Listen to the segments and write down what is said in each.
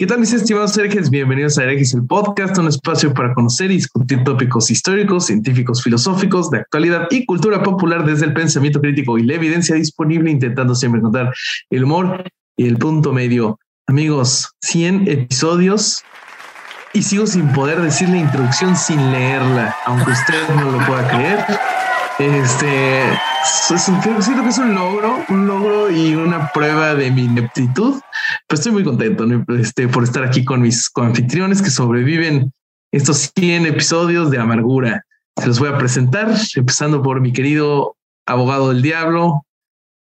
¿Qué tal mis estimados herejes? Bienvenidos a Herejes el Podcast, un espacio para conocer y discutir tópicos históricos, científicos, filosóficos, de actualidad y cultura popular desde el pensamiento crítico y la evidencia disponible, intentando siempre encontrar el humor y el punto medio. Amigos, 100 episodios y sigo sin poder decir la introducción sin leerla, aunque usted no lo pueda creer. Este es un, siento que es un logro, un logro y una prueba de mi ineptitud. Pero estoy muy contento este, por estar aquí con mis anfitriones que sobreviven estos 100 episodios de amargura. Se los voy a presentar, empezando por mi querido abogado del diablo,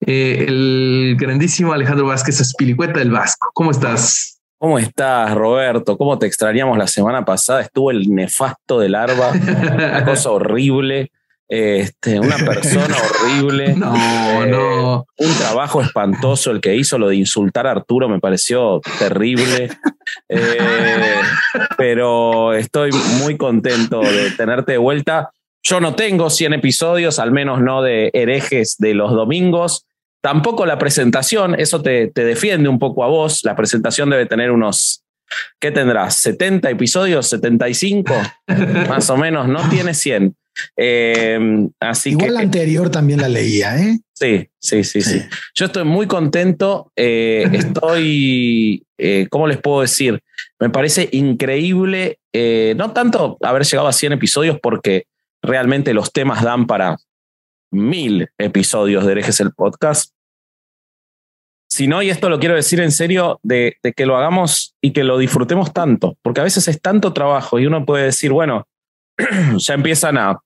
eh, el grandísimo Alejandro Vázquez Espilicueta del Vasco. ¿Cómo estás? ¿Cómo estás, Roberto? ¿Cómo te extrañamos la semana pasada? Estuvo el nefasto del Arba, una cosa horrible. Este, una persona horrible. No, Eh, no. Un trabajo espantoso el que hizo, lo de insultar a Arturo me pareció terrible. Eh, pero estoy muy contento de tenerte de vuelta. Yo no tengo 100 episodios, al menos no de herejes de los domingos. Tampoco la presentación, eso te, te defiende un poco a vos. La presentación debe tener unos, ¿qué tendrás? ¿70 episodios? ¿75? Más o menos, no tiene 100. Eh, así Igual que la anterior también la leía, ¿eh? Sí, sí, sí, sí. Sí. Yo estoy muy contento. eh, estoy, eh, ¿cómo les puedo decir? Me parece increíble, no tanto haber llegado a 100 episodios, porque realmente los temas dan para mil episodios de Herejes el Podcast, sino, y esto lo quiero decir en serio, de, de que lo hagamos y que lo disfrutemos tanto, porque a veces es tanto trabajo y uno puede decir, bueno, ya empiezan a,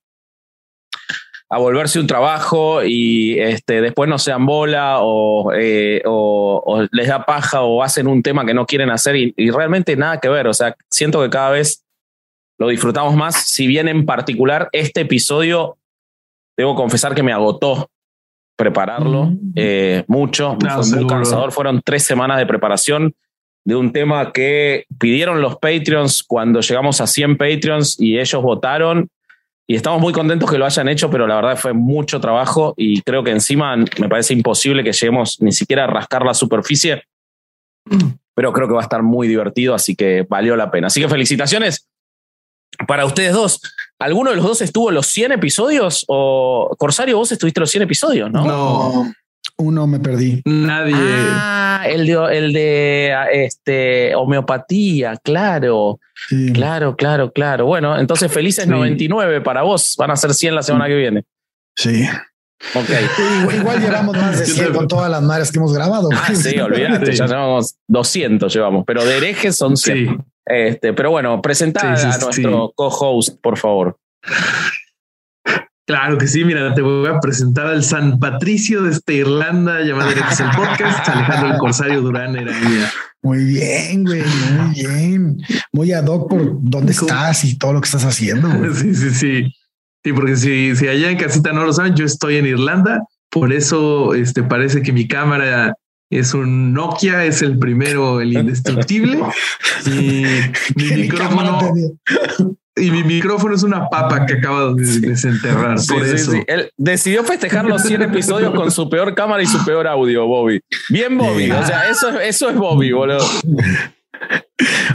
a volverse un trabajo y este, después no sean bola o, eh, o- o les da paja o hacen un tema que no quieren hacer y, y realmente nada que ver. O sea, siento que cada vez lo disfrutamos más. Si bien en particular este episodio, debo confesar que me agotó prepararlo Mm. eh, mucho, No, fue muy seguro. cansador. Fueron tres semanas de preparación de un tema que pidieron los Patreons cuando llegamos a 100 Patreons y ellos votaron. Y estamos muy contentos que lo hayan hecho, pero la verdad fue mucho trabajo y creo que encima me parece imposible que lleguemos ni siquiera a rascar la superficie. Pero creo que va a estar muy divertido, así que valió la pena. Así que felicitaciones para ustedes dos. ¿Alguno de los dos estuvo en los 100 episodios? O Corsario, vos estuviste en los 100 episodios, ¿no? No, Uno me perdí. nadie. Ah, el de, el de este, homeopatía, claro. Sí. Claro, claro, claro. Bueno, entonces felices Sí. 99 para vos. Van a ser 100 la semana que viene. Sí. Ok. Igual, igual llevamos más de Yo 100 te- con todas las madres que hemos grabado. Ah, sí, olvídate, Sí. ya llevamos 200 llevamos, pero de herejes son 100. Sí. Este, pero bueno, presenta Sí, sí, a sí. nuestro co-host, por favor. Claro que sí, mira, te voy a presentar al San Patricio de esta Irlanda llamado Herejes el Podcast, Alejandro el Corsario Durán Eraña. Muy bien, güey. Muy bien. Muy ad hoc por dónde ¿Cómo? estás y todo lo que estás haciendo. güey. Sí, sí, sí. Sí, porque si, si allá en casita no lo saben, yo estoy en Irlanda, por eso este, parece que mi cámara es un Nokia, es el primero, el indestructible. Y mi micrófono, y mi micrófono es una papa que acabo de desenterrar. Sí, por sí, eso. sí. Él decidió festejar los 100 episodios con su peor cámara y su peor audio, Bobby. Bien, Bobby. O sea, eso, es- eso es Bobby, boludo.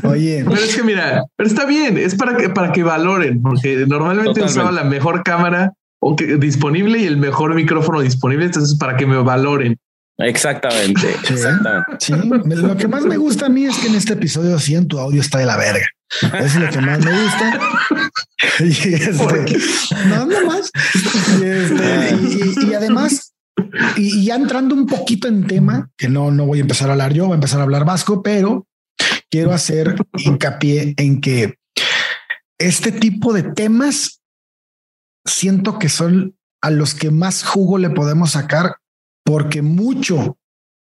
Oye, Pero es que mira, pero está bien, es para que para que valoren, porque normalmente Totalmente. usaba la mejor cámara o que, disponible y el mejor micrófono disponible, entonces para que me valoren. Exactamente. Sí. Exactamente. sí, lo que más me gusta a mí es que en este episodio 100 tu audio está de la verga. Eso es lo que más me gusta. Y este, no, no más. Y, este, y- y- y además, y, y ya entrando un poquito en tema, que no, no voy a empezar a hablar yo, voy a empezar a hablar vasco, pero quiero hacer hincapié en que este tipo de temas siento que son a los que más jugo le podemos sacar porque mucho,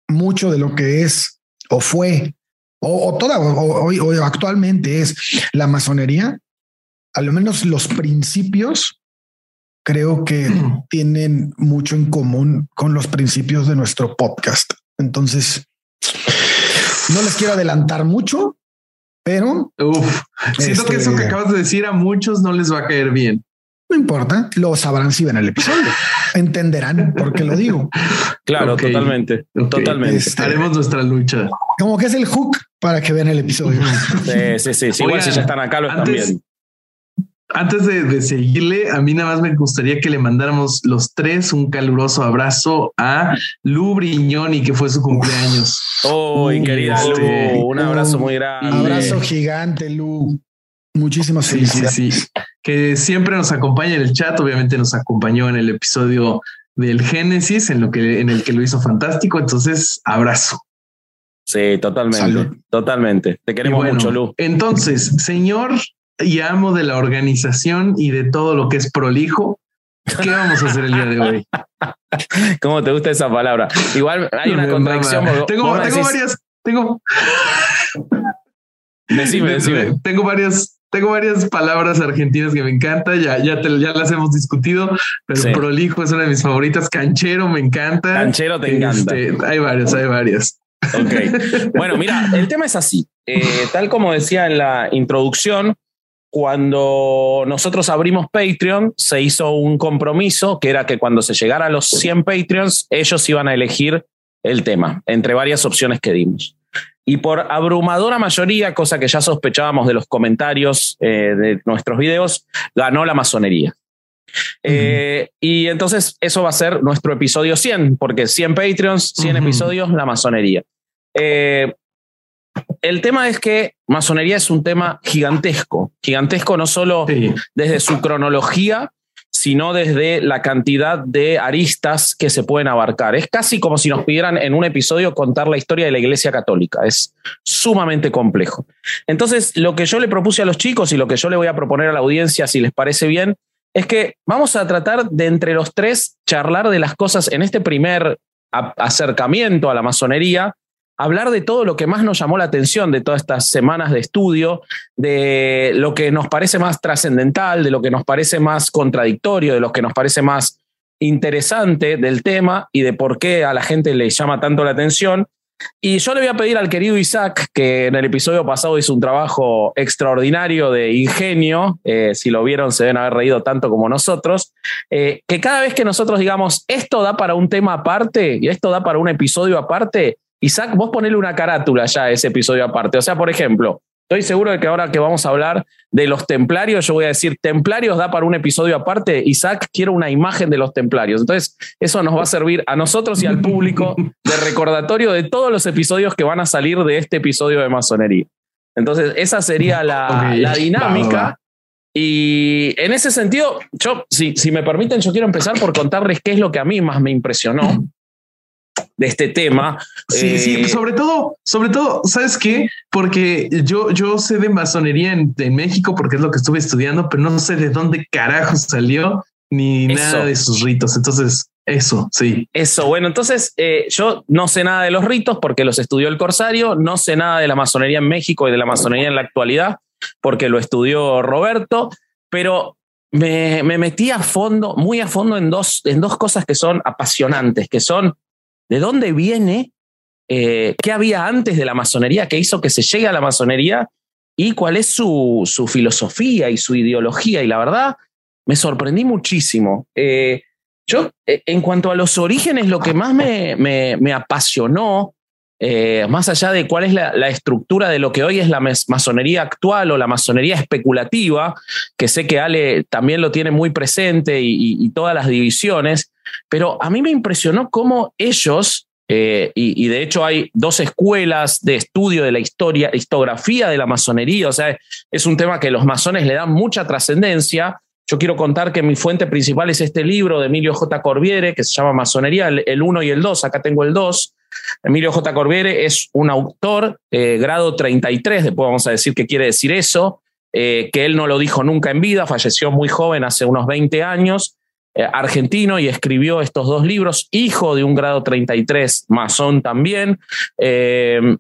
mucho de lo que es o fue, o, toda, o, actualmente es la masonería, a lo menos los principios, creo que tienen mucho en común con los principios de nuestro podcast. Entonces, no les quiero adelantar mucho, pero siento que eso que este, acabas de decir a muchos no les va a caer bien. No importa, lo sabrán si ven el episodio. Entenderán por qué lo digo. Claro, totalmente. Totalmente. Este, Haremos nuestra lucha. Como que es el hook para que vean el episodio. Sí, sí, sí. igual si ya están acá, lo están viendo. Antes de, seguirle, a mí nada más me gustaría que le mandáramos los tres un caluroso abrazo a Lu Briñoni, que fue su cumpleaños. Oh, querida este, un abrazo muy grande. Un abrazo gigante, Lu. Muchísimas felicidades. Sí, sí, Que siempre nos acompaña en el chat, obviamente nos acompañó en el episodio del Génesis, en lo que en el que lo hizo fantástico. Entonces, abrazo. Sí, totalmente. Totalmente. Te queremos mucho, Lu. Entonces, señor y amo de la organización y de todo lo que es prolijo. ¿Qué vamos a hacer el día de hoy? ¿Cómo te gusta esa palabra? Igual hay una contradicción. Tengo, varias, tengo. Decime, decime. Tengo varias, tengo varias palabras argentinas que me encantan, ya, ya, ya las hemos discutido, pero prolijo es una de mis favoritas. Canchero me encanta. Canchero te encanta. Este, hay varias, hay varias. Ok. Bueno, mira, el tema es así. Eh, tal como decía en la introducción, cuando nosotros abrimos Patreon, se hizo un compromiso que era que cuando se llegara a los 100 Patreons, ellos iban a elegir el tema, entre varias opciones que dimos. Y por abrumadora mayoría, cosa que ya sospechábamos de los comentarios eh, de nuestros videos, ganó la masonería. Eh, y entonces eso va a ser nuestro episodio 100, porque 100 Patreons, 100 episodios, la masonería. Eh, el tema es que masonería es un tema gigantesco, gigantesco no solo desde su cronología, sino desde la cantidad de aristas que se pueden abarcar. Es casi como si nos pidieran en un episodio contar la historia de la Iglesia Católica. Es sumamente complejo. Entonces, lo que yo le propuse a los chicos y lo que yo le voy a proponer a la audiencia, si les parece bien, es que vamos a tratar de entre los tres charlar de las cosas en este primer acercamiento a la masonería, hablar de todo lo que más nos llamó la atención de todas estas semanas de estudio, de lo que nos parece más trascendental, de lo que nos parece más contradictorio, de lo que nos parece más interesante del tema y de por qué a la gente le llama tanto la atención. Y yo le voy a pedir al querido Isaac, que en el episodio pasado hizo un trabajo extraordinario de ingenio, eh, si lo vieron se deben haber reído tanto como nosotros, eh, que cada vez que nosotros digamos, esto da para un tema aparte y esto da para un episodio aparte, Isaac, vos ponele una carátula ya a ese episodio aparte. O sea, por ejemplo, estoy seguro de que ahora que vamos a hablar de los templarios, yo voy a decir, templarios da para un episodio aparte. Isaac quiere una imagen de los templarios. Entonces, eso nos va a servir a nosotros y al público de recordatorio de todos los episodios que van a salir de este episodio de masonería. Entonces, esa sería la, dinámica. Y en ese sentido, yo, si, si me permiten, yo quiero empezar por contarles qué es lo que a mí más me impresionó de este tema. Sí, sí, eh, sobre todo, sobre todo, ¿sabes qué? Porque yo, yo sé de masonería en, México porque es lo que estuve estudiando, pero no sé de dónde carajo salió ni nada de sus ritos. Entonces, eso, sí. Eso, bueno, entonces eh, yo no sé nada de los ritos porque los estudió el Corsario, no sé nada de la masonería en México y de la masonería en la actualidad porque lo estudió Roberto, pero me, me metí a fondo, muy a fondo en dos, en dos cosas que son apasionantes, que son de dónde viene, eh, qué había antes de la masonería, qué hizo que se llegue a la masonería y cuál es su, filosofía y su ideología. Y la verdad, me sorprendí muchísimo. Eh, yo, eh, en cuanto a los orígenes, lo que más me, me, apasionó, más allá de cuál es la, estructura de lo que hoy es la masonería actual o la masonería especulativa, que sé que Ale también lo tiene muy presente y todas las divisiones, pero a mí me impresionó cómo ellos, eh, y, de hecho hay dos escuelas de estudio de la historia, historiografía de la masonería, o sea, es un tema que los masones le dan mucha trascendencia. Yo quiero contar que mi fuente principal es este libro de Emilio J. Corbiere, que se llama Masonería, el 1 y el 2, acá tengo el 2. Emilio J. Corbiere es un autor, eh, grado 33, después vamos a decir qué quiere decir eso, eh, que él no lo dijo nunca en vida, falleció muy joven, hace unos 20 años, eh, argentino y escribió estos dos libros, hijo de un grado 33 masón también. Eh,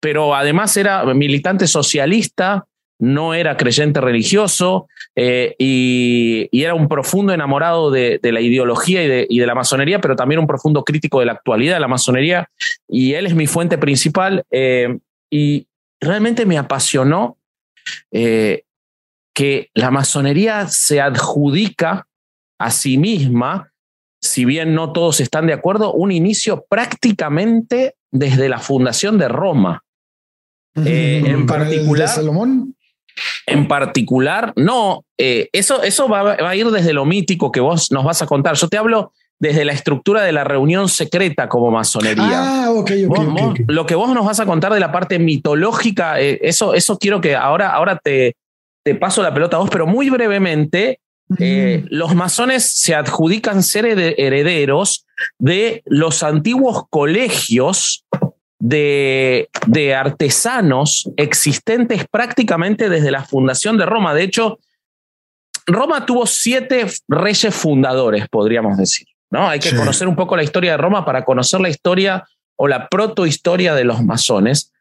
pero además era militante socialista, no era creyente religioso eh, y, era un profundo enamorado de, la ideología y de, la masonería, pero también un profundo crítico de la actualidad de la masonería. Y él es mi fuente principal eh, y realmente me apasionó eh, que la masonería se adjudica a sí misma, si bien no todos están de acuerdo, un inicio prácticamente desde la fundación de Roma. en particular, Salomón. En particular, no, eh, eso, eso va, a ir desde lo mítico que vos nos vas a contar. Yo te hablo desde la estructura de la reunión secreta como masonería. Ah, ok. Lo que vos nos vas a contar de la parte mitológica, eh, eso, eso quiero que ahora, ahora te, te paso la pelota a vos, pero muy brevemente. Eh, los masones se adjudican ser herederos de los antiguos colegios de, artesanos existentes prácticamente desde la fundación de Roma. De hecho, Roma tuvo siete reyes fundadores, podríamos decir. ¿no? Hay que conocer un poco la historia de Roma para conocer la historia o la protohistoria de los masones,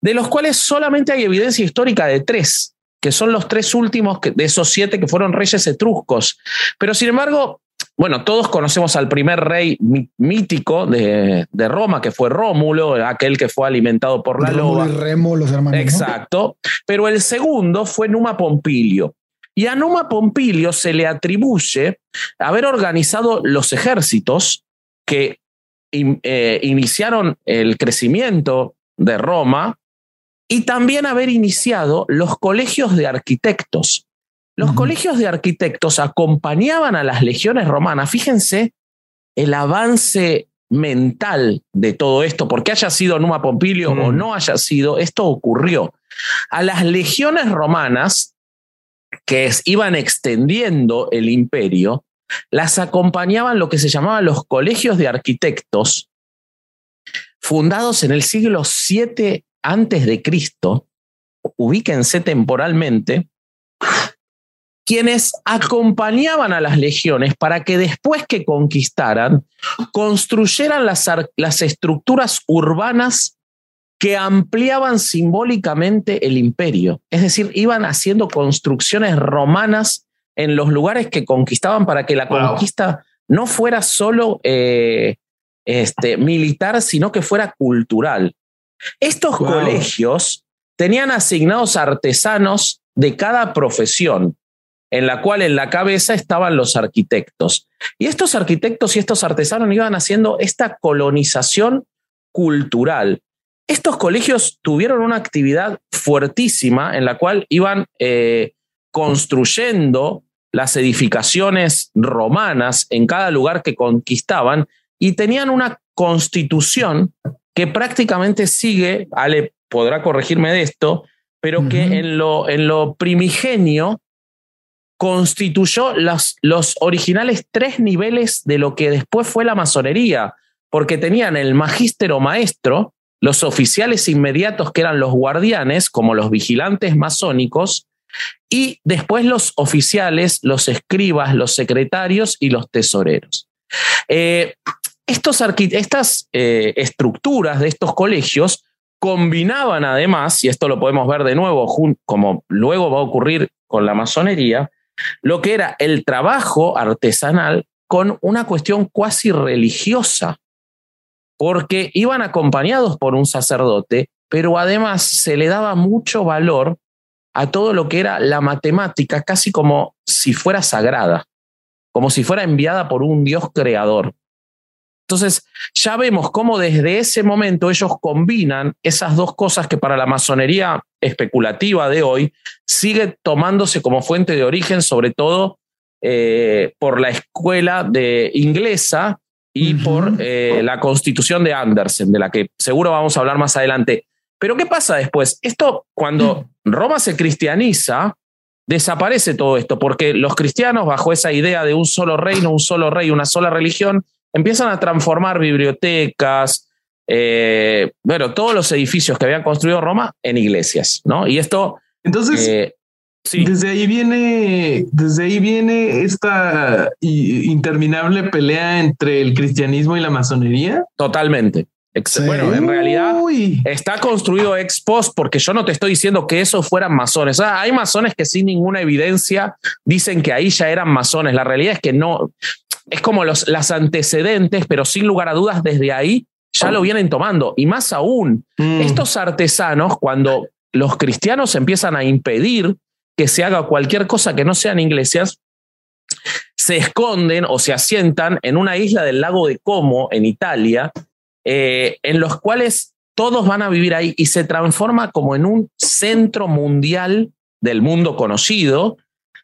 de los cuales solamente hay evidencia histórica de tres, que son los tres últimos de esos siete que fueron reyes etruscos. Pero sin embargo, bueno, todos conocemos al primer rey mítico de, Roma, que fue Rómulo, aquel que fue alimentado por la loba. Y Remo, los hermanos. Exacto. Pero el segundo fue Numa Pompilio. Y a Numa Pompilio se le atribuye haber organizado los ejércitos que eh, iniciaron el crecimiento de Roma y también haber iniciado los colegios de arquitectos. Los colegios de arquitectos acompañaban a las legiones romanas. Fíjense el avance mental de todo esto, porque haya sido Numa Pompilio o no haya sido, esto ocurrió. A las legiones romanas que iban extendiendo el imperio, las acompañaban lo que se llamaban los colegios de arquitectos, fundados en el siglo VII antes de Cristo, ubíquense temporalmente, quienes acompañaban a las legiones para que después que conquistaran, construyeran las, las estructuras urbanas que ampliaban simbólicamente el imperio. Es decir, iban haciendo construcciones romanas en los lugares que conquistaban para que la conquista no fuera solo eh, este, militar, sino que fuera cultural. Estos colegios tenían asignados artesanos de cada profesión en la cual en la cabeza estaban los arquitectos. Y estos arquitectos y estos artesanos iban haciendo esta colonización cultural. Estos colegios tuvieron una actividad fuertísima en la cual iban eh, construyendo las edificaciones romanas en cada lugar que conquistaban y tenían una constitución que prácticamente sigue, Ale podrá corregirme de esto, pero que en lo, en lo primigenio constituyó los, los originales tres niveles de lo que después fue la masonería, porque tenían el magístero maestro, los oficiales inmediatos que eran los guardianes, como los vigilantes masónicos, y después los oficiales, los escribas, los secretarios y los tesoreros. Eh, estos estas eh, estructuras de estos colegios combinaban además, y esto lo podemos ver de nuevo, como luego va a ocurrir con la masonería, lo que era el trabajo artesanal con una cuestión cuasi religiosa, porque iban acompañados por un sacerdote, pero además se le daba mucho valor a todo lo que era la matemática, casi como si fuera sagrada, como si fuera enviada por un Dios creador. Entonces, ya vemos cómo desde ese momento ellos combinan esas dos cosas que para la masonería especulativa de hoy sigue tomándose como fuente de origen, sobre todo eh, por la escuela de inglesa y por eh, la constitución de Andersen, de la que seguro vamos a hablar más adelante. Pero ¿qué pasa después? Esto, cuando Roma se cristianiza, desaparece todo esto, porque los cristianos, bajo esa idea de un solo reino, un solo rey, una sola religión, empiezan a transformar bibliotecas, eh, bueno, todos los edificios que habían construido Roma en iglesias, ¿no? Y esto... Entonces, eh, desde ahí viene, desde ahí viene esta interminable pelea entre el cristianismo y la masonería. Totalmente. Bueno, en realidad está construido ex post porque yo no te estoy diciendo que esos fueran masones. hay masones que sin ninguna evidencia dicen que ahí ya eran masones. La realidad es que no. Es como los las antecedentes, pero sin lugar a dudas, desde ahí ya lo vienen tomando. Y más aún, mm. estos artesanos, cuando los cristianos empiezan a impedir que se haga cualquier cosa que no sean iglesias, se esconden o se asientan en una isla del lago de Como, en Italia, eh, en los cuales todos van a vivir ahí y se transforma como en un centro mundial del mundo conocido,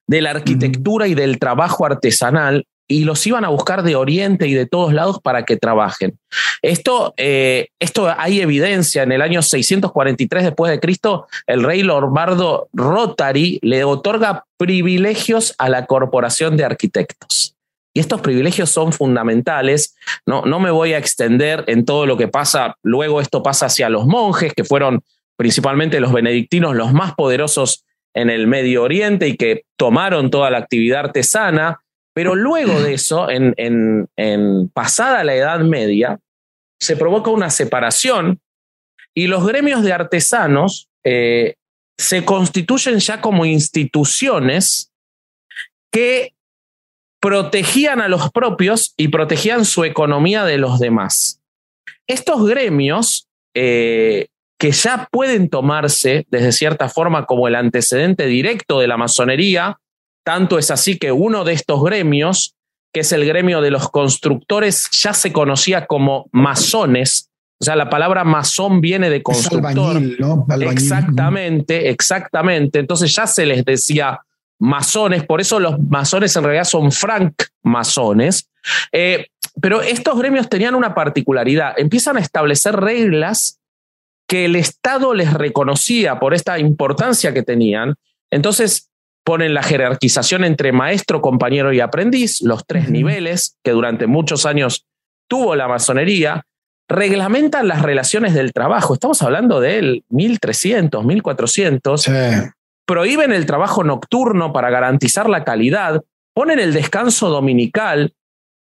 de la arquitectura y del trabajo artesanal, y los iban a buscar de Oriente y de todos lados para que trabajen. Esto, eh, esto hay evidencia. En el año 643 después de Cristo, el rey Lombardo Rotary le otorga privilegios a la corporación de arquitectos. Y estos privilegios son fundamentales. No, no me voy a extender en todo lo que pasa. Luego esto pasa hacia los monjes, que fueron principalmente los benedictinos los más poderosos en el Medio Oriente y que tomaron toda la actividad artesana. Pero luego de eso, en, en, pasada la Edad Media, se provoca una separación y los gremios de artesanos eh, se constituyen ya como instituciones que protegían a los propios y protegían su economía de los demás. Estos gremios, eh, que ya pueden tomarse desde cierta forma como el antecedente directo de la masonería, tanto es así que uno de estos gremios, que es el gremio de los constructores, ya se conocía como masones. O sea, la palabra masón viene de constructor. Exactamente, exactamente. Entonces ya se les decía masones, por eso los masones en realidad son franc masones. Eh, pero estos gremios tenían una particularidad, empiezan a establecer reglas que el Estado les reconocía por esta importancia que tenían. Entonces ponen la jerarquización entre maestro, compañero y aprendiz, los tres niveles que durante muchos años tuvo la masonería, reglamentan las relaciones del trabajo. Estamos hablando del 1300, 1400 prohíben el trabajo nocturno para garantizar la calidad, ponen el descanso dominical,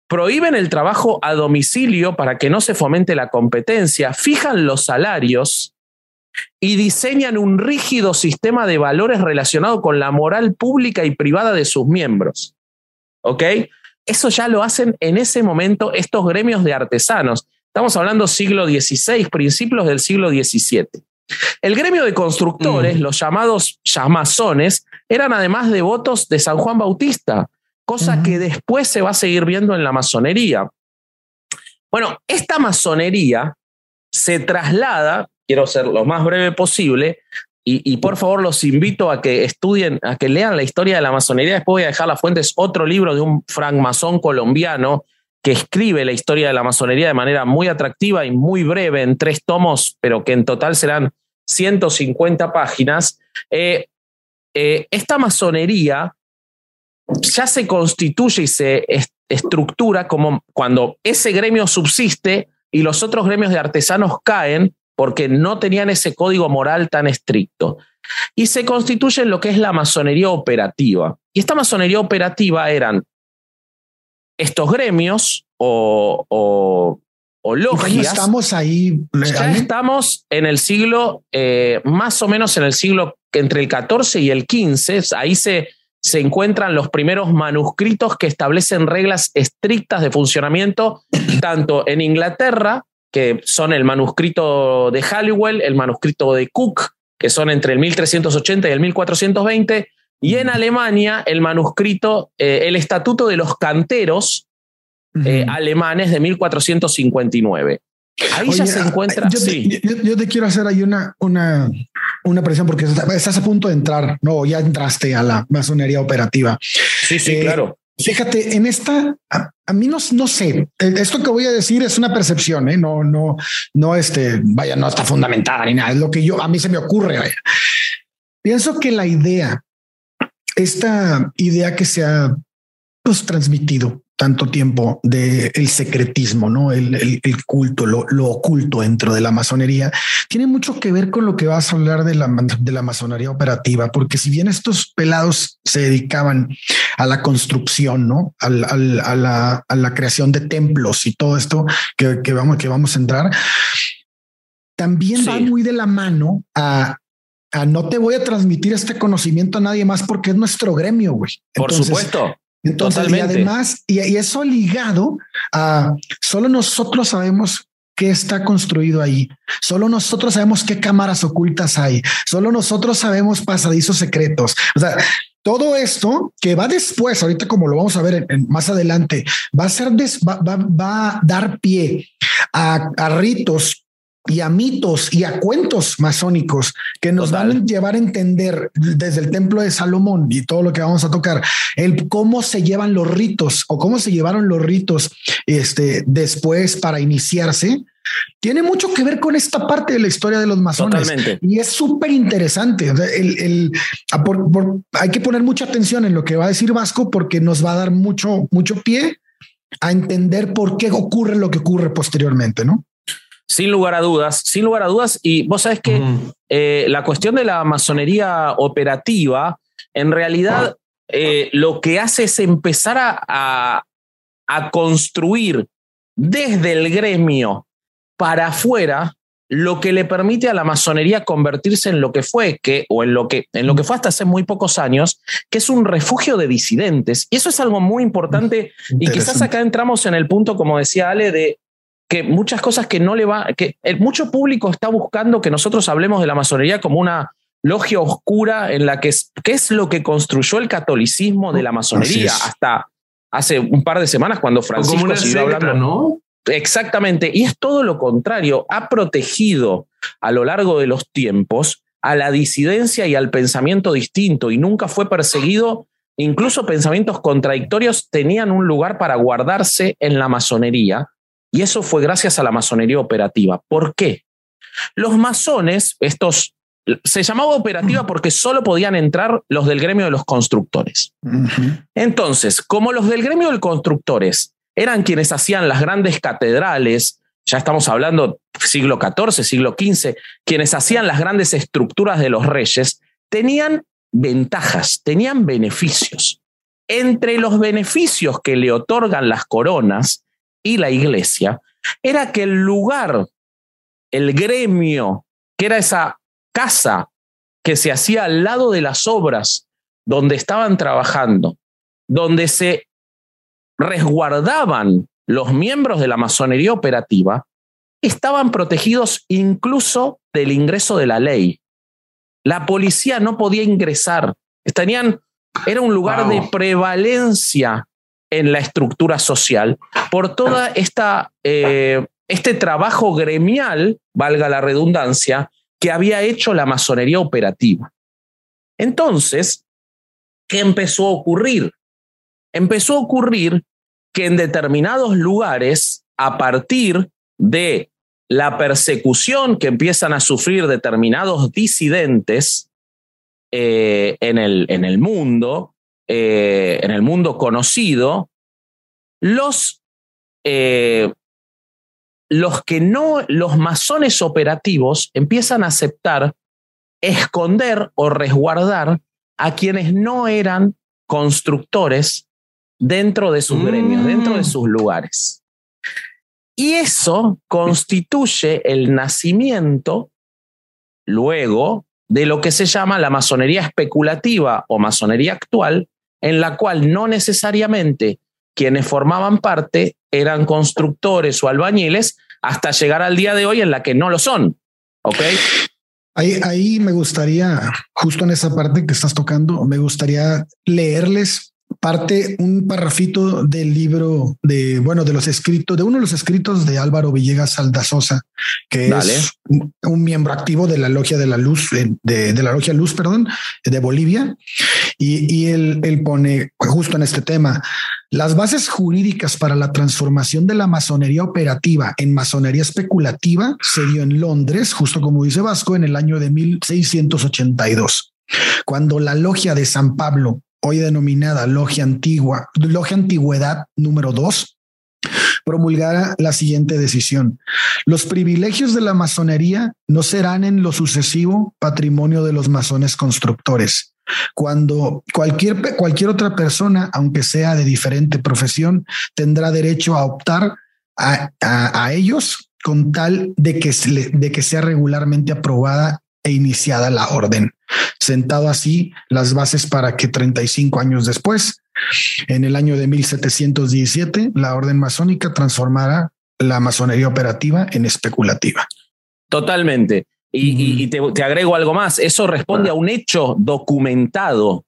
prohíben el trabajo a domicilio para que no se fomente la competencia, fijan los salarios y diseñan un rígido sistema de valores relacionado con la moral pública y privada de sus miembros. ¿Ok? Eso ya lo hacen en ese momento estos gremios de artesanos. Estamos hablando siglo XVI, principios del siglo XVII. El gremio de constructores, mm. los llamados llamazones, eran además devotos de San Juan Bautista, cosa que después se va a seguir viendo en la masonería. Bueno, esta masonería se traslada, quiero ser lo más breve posible, y, por favor los invito a que estudien, a que lean la historia de la masonería. Después voy a dejar las fuentes, otro libro de un francmasón colombiano que escribe la historia de la masonería de manera muy atractiva y muy breve, en tres tomos, pero que en total serán 150 páginas. Eh, eh, esta masonería ya se constituye y se estructura como cuando ese gremio subsiste y los otros gremios de artesanos caen porque no tenían ese código moral tan estricto. Y se constituye en lo que es la masonería operativa. Y esta masonería operativa eran estos gremios o, o, logias. estamos ahí. Ya estamos en el siglo, eh, más o menos en el siglo entre el 14 y el 15. Ahí se, se encuentran los primeros manuscritos que establecen reglas estrictas de funcionamiento, tanto en Inglaterra, que son el manuscrito de Halliwell, el manuscrito de Cook, que son entre el 1380 y el 1420, y en Alemania, el manuscrito, eh, el Estatuto de los Canteros eh, alemanes de 1459. Ahí ya se encuentra. Yo, sí. yo, te quiero hacer ahí una, una, una presión porque estás a punto de entrar, no, ya entraste a la masonería operativa. Sí, sí, eh, claro. Fíjate, en esta, a, mí no, sé, esto que voy a decir es una percepción, ¿eh? no, no, no, este, vaya, no está fundamentada ni nada, es lo que yo, a mí se me ocurre. Pienso que la idea esta idea que se ha pues, transmitido tanto tiempo del el secretismo, no el, el, culto, lo, lo, oculto dentro de la masonería, tiene mucho que ver con lo que vas a hablar de la, de la masonería operativa, porque si bien estos pelados se dedicaban a la construcción, no al, al, a, la, a, la, creación de templos y todo esto que, que vamos, que vamos a entrar, también va muy de la mano a no te voy a transmitir este conocimiento a nadie más porque es nuestro gremio, güey. Por supuesto. Entonces, y además, y, eso ligado a solo nosotros sabemos qué está construido ahí. Solo nosotros sabemos qué cámaras ocultas hay. Solo nosotros sabemos pasadizos secretos. O sea, todo esto que va después, ahorita como lo vamos a ver más adelante, va a ser, va, a dar pie a, a ritos y a mitos y a cuentos masónicos que nos van a llevar a entender desde el templo de Salomón y todo lo que vamos a tocar, el cómo se llevan los ritos o cómo se llevaron los ritos este, después para iniciarse, tiene mucho que ver con esta parte de la historia de los masones. Y es súper interesante. el, hay que poner mucha atención en lo que va a decir Vasco porque nos va a dar mucho, mucho pie a entender por qué ocurre lo que ocurre posteriormente, ¿no? Sin lugar a dudas, sin lugar a dudas. Y vos sabés que eh, la cuestión de la masonería operativa, en realidad eh, lo que hace es empezar a, a, construir desde el gremio para afuera lo que le permite a la masonería convertirse en lo que fue, que, o en lo que, en lo que fue hasta hace muy pocos años, que es un refugio de disidentes. Y eso es algo muy importante. Y quizás acá entramos en el punto, como decía Ale, de que muchas cosas que no le va, que el, mucho público está buscando que nosotros hablemos de la masonería como una logia oscura en la que es, ¿qué es lo que construyó el catolicismo de la masonería hasta hace un par de semanas cuando Francisco siguió hablando, ¿no? Exactamente, y es todo lo contrario, ha protegido a lo largo de los tiempos a la disidencia y al pensamiento distinto y nunca fue perseguido, incluso pensamientos contradictorios tenían un lugar para guardarse en la masonería y eso fue gracias a la masonería operativa. ¿Por qué? Los masones, estos, se llamaba operativa porque solo podían entrar los del gremio de los constructores. Entonces, como los del gremio de los constructores eran quienes hacían las grandes catedrales, ya estamos hablando siglo XIV, siglo XV, quienes hacían las grandes estructuras de los reyes, tenían ventajas, tenían beneficios. Entre los beneficios que le otorgan las coronas y la iglesia era que el lugar, el gremio, que era esa casa que se hacía al lado de las obras donde estaban trabajando, donde se resguardaban los miembros de la masonería operativa, estaban protegidos incluso del ingreso de la ley. La policía no podía ingresar. Tenían, era un lugar de prevalencia en la estructura social por toda esta, eh, este trabajo gremial, valga la redundancia, que había hecho la masonería operativa. Entonces, ¿qué empezó a ocurrir? Empezó a ocurrir que en determinados lugares, a partir de la persecución que empiezan a sufrir determinados disidentes eh, en, el, en el mundo, eh, en el mundo conocido, los, eh, los que no, los masones operativos empiezan a aceptar esconder o resguardar a quienes no eran constructores dentro de sus gremios, dentro de mm. sus lugares. Y eso constituye el nacimiento luego de lo que se llama la masonería especulativa o masonería actual, en la cual no necesariamente quienes formaban parte eran constructores o albañiles hasta llegar al día de hoy en la que no lo son. ¿Ok? Ahí, ahí me gustaría, justo en esa parte que estás tocando, me gustaría leerles parte un parrafito del libro de, bueno, de los escritos, de uno de los escritos de Álvaro Villegas Aldazosa, que es un miembro activo de la Logia de la Luz, de, la Logia Luz, perdón, de Bolivia. Y, y él, él pone justo en este tema, las bases jurídicas para la transformación de la masonería operativa en masonería especulativa se dio en Londres, justo como dice Vasco, en el año de 1682, cuando la logia de San Pablo hoy denominada Logia Antigua, Logia Antigüedad número 2, promulgara la siguiente decisión. Los privilegios de la masonería no serán en lo sucesivo patrimonio de los masones constructores. Cuando cualquier, cualquier otra persona, aunque sea de diferente profesión, tendrá derecho a optar a, ellos con tal de que, de que sea regularmente aprobada e iniciada la orden, sentado así las bases para que 35 años después, en el año de 1717, la orden masónica transformara la masonería operativa en especulativa. Totalmente. Y, te, te, agrego algo más. Eso responde a un hecho documentado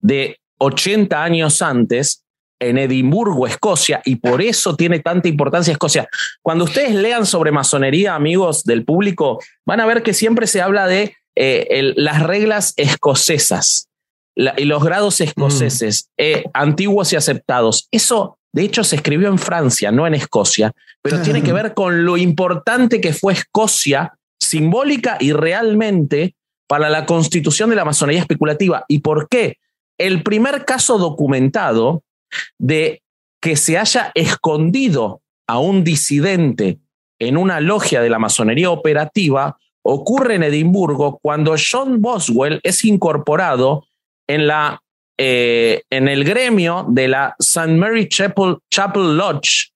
de 80 años antes en Edimburgo, Escocia, y por eso tiene tanta importancia Escocia. Cuando ustedes lean sobre masonería, amigos del público, van a ver que siempre se habla de eh, las reglas escocesas y los grados escoceses, mm. eh, antiguos y aceptados. Eso, de hecho, se escribió en Francia, no en Escocia, pero tiene que ver con lo importante que fue Escocia, simbólica y realmente, para la constitución de la masonería especulativa. ¿Y por qué? El primer caso documentado de que se haya escondido a un disidente en una logia de la masonería operativa ocurre en Edimburgo cuando John Boswell es incorporado en, la, eh, en el gremio de la St. Mary Chapel, Chapel Lodge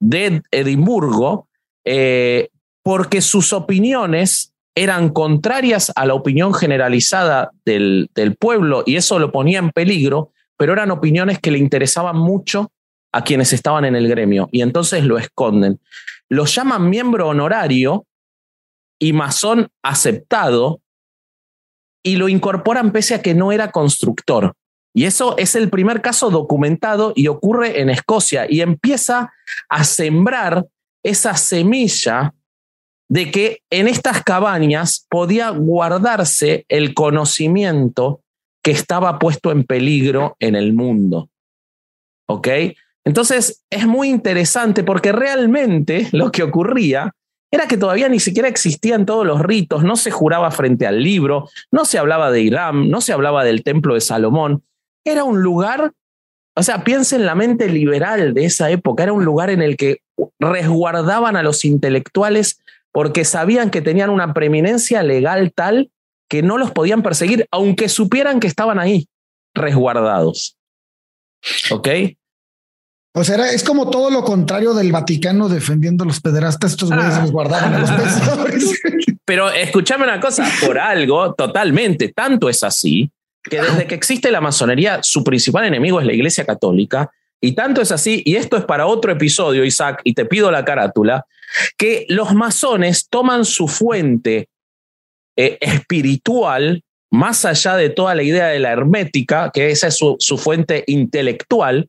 de Edimburgo, eh, porque sus opiniones eran contrarias a la opinión generalizada del, del pueblo y eso lo ponía en peligro pero eran opiniones que le interesaban mucho a quienes estaban en el gremio y entonces lo esconden. Lo llaman miembro honorario y masón aceptado y lo incorporan pese a que no era constructor. Y eso es el primer caso documentado y ocurre en Escocia y empieza a sembrar esa semilla de que en estas cabañas podía guardarse el conocimiento que estaba puesto en peligro en el mundo. ¿Ok? Entonces es muy interesante porque realmente lo que ocurría era que todavía ni siquiera existían todos los ritos, no se juraba frente al libro, no se hablaba de Irán, no se hablaba del templo de Salomón. Era un lugar, o sea, piensen en la mente liberal de esa época, era un lugar en el que resguardaban a los intelectuales porque sabían que tenían una preeminencia legal tal que no los podían perseguir, aunque supieran que estaban ahí, resguardados. ¿Ok? O sea, es como todo lo contrario del Vaticano defendiendo a los pederastas. Estos güeyes ah. resguardaban a los pensadores. Pero escúchame una cosa, por algo, totalmente, tanto es así que desde que existe la masonería, su principal enemigo es la Iglesia Católica. Y tanto es así, y esto es para otro episodio, Isaac, y te pido la carátula, que los masones toman su fuente eh, espiritual, más allá de toda la idea de la hermética, que esa es su, fuente intelectual.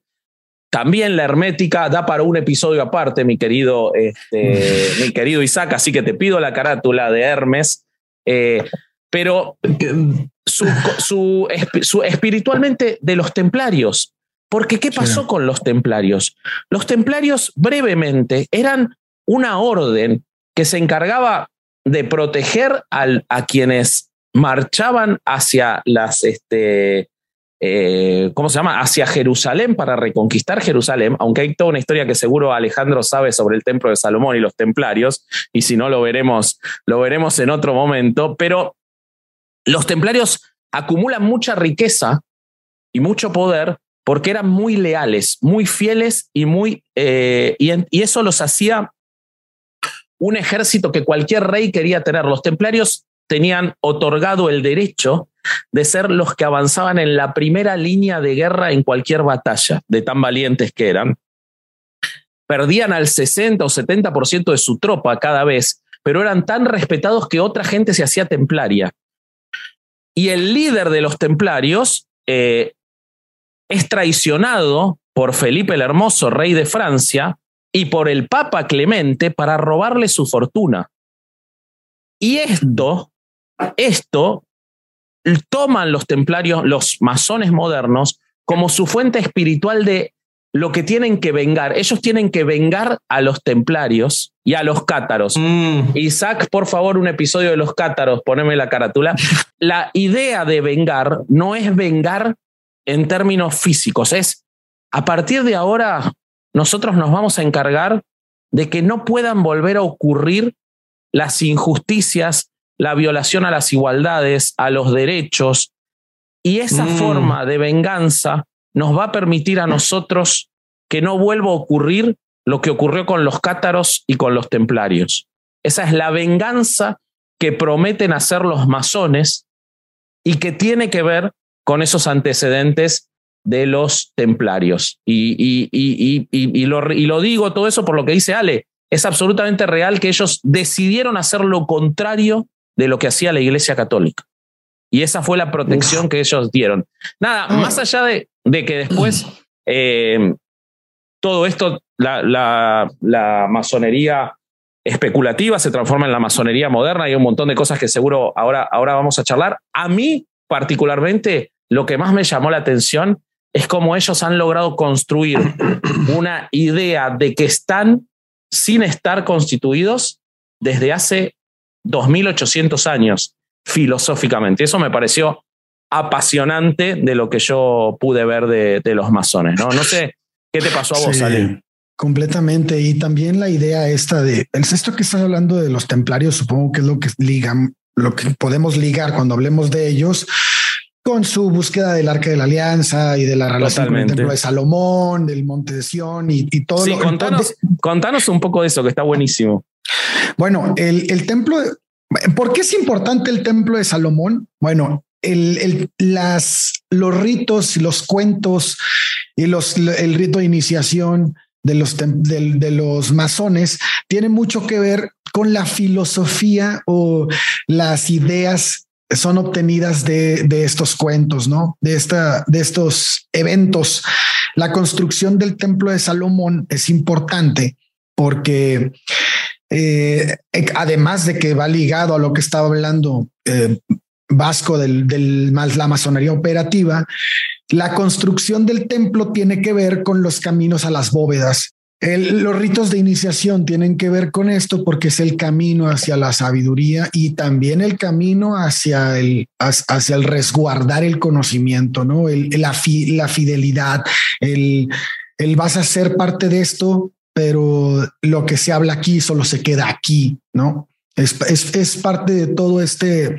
También la hermética da para un episodio aparte, mi querido, este, mi querido Isaac, así que te pido la carátula de Hermes. Eh, pero su, su, espiritualmente de los templarios. Porque ¿qué pasó con los templarios? Los templarios brevemente eran una orden que se encargaba de proteger a quienes marchaban hacia las, este, eh, ¿cómo se llama? Hacia Jerusalén para reconquistar Jerusalén, aunque hay toda una historia que seguro Alejandro sabe sobre el templo de Salomón y los templarios, y si no lo veremos, lo veremos en otro momento, pero los templarios acumulan mucha riqueza y mucho poder porque eran muy leales, muy fieles y muy, eh, y eso los hacía un ejército que cualquier rey quería tener. Los templarios tenían otorgado el derecho de ser los que avanzaban en la primera línea de guerra en cualquier batalla, de tan valientes que eran. Perdían al 60 o 70% de su tropa cada vez, pero eran tan respetados que otra gente se hacía templaria. Y el líder de los templarios eh, es traicionado por Felipe el Hermoso, rey de Francia, y por el Papa Clemente para robarle su fortuna. Y esto, esto toman los templarios, los masones modernos, como su fuente espiritual de lo que tienen que vengar. Ellos tienen que vengar a los templarios y a los cátaros. Mm. Isaac, por favor, un episodio de los cátaros, poneme la carátula. La idea de vengar no es vengar en términos físicos. Es, a partir de ahora, nosotros nos vamos a encargar de que no puedan volver a ocurrir las injusticias, la violación a las igualdades, a los derechos. Y esa Mm. forma de venganza nos va a permitir a nosotros que no vuelva a ocurrir lo que ocurrió con los cátaros y con los templarios. Esa es la venganza que prometen hacer los masones y que tiene que ver con esos antecedentes de los templarios. Y, y- y- y- y- y lo, y lo digo todo eso por lo que dice Ale. Es absolutamente real que ellos decidieron hacer lo contrario de lo que hacía la Iglesia Católica. Y esa fue la protección que ellos dieron. Nada, Ah. más allá de, de que después eh, todo esto, la, la- la masonería especulativa se transforma en la masonería moderna y un montón de cosas que seguro ahora, ahora vamos a charlar. A mí, particularmente, lo que más me llamó la atención es cómo ellos han logrado construir una idea de que están sin estar constituidos desde hace 2800 años, filosóficamente. Eso me pareció apasionante de lo que yo pude ver de, de los masones. ¿no? no sé qué te pasó a vos, Sí, Ale. Completamente. Y también la idea esta de el esto que estás hablando de los templarios, supongo que es lo que ligan, lo que podemos ligar cuando hablemos de ellos con su búsqueda del arca de la alianza y de la relación con el Totalmente. templo de Salomón, del monte de Sión y, y todo Sí, lo contanos, contanos un poco de eso, que está buenísimo. Bueno, el, templo, ¿por qué es importante el templo de Salomón? Bueno, el, el- las, los ritos los cuentos y los, el rito de iniciación de los, de, los masones tiene mucho que ver con la filosofía o las ideas son obtenidas de, de estos cuentos, ¿no? De, esta, de estos eventos. La construcción del templo de Salomón es importante porque eh, además de que va ligado a lo que estaba hablando eh, Vasco del, del la masonería operativa, la construcción del templo tiene que ver con los caminos a las bóvedas. Los ritos de iniciación tienen que ver con esto porque es el camino hacia la sabiduría y también el camino hacia el, hacia el resguardar el conocimiento, no la, fi- la fidelidad, el, el vas a ser parte de esto, pero lo que se habla aquí solo se queda aquí, no es, es, parte de todo este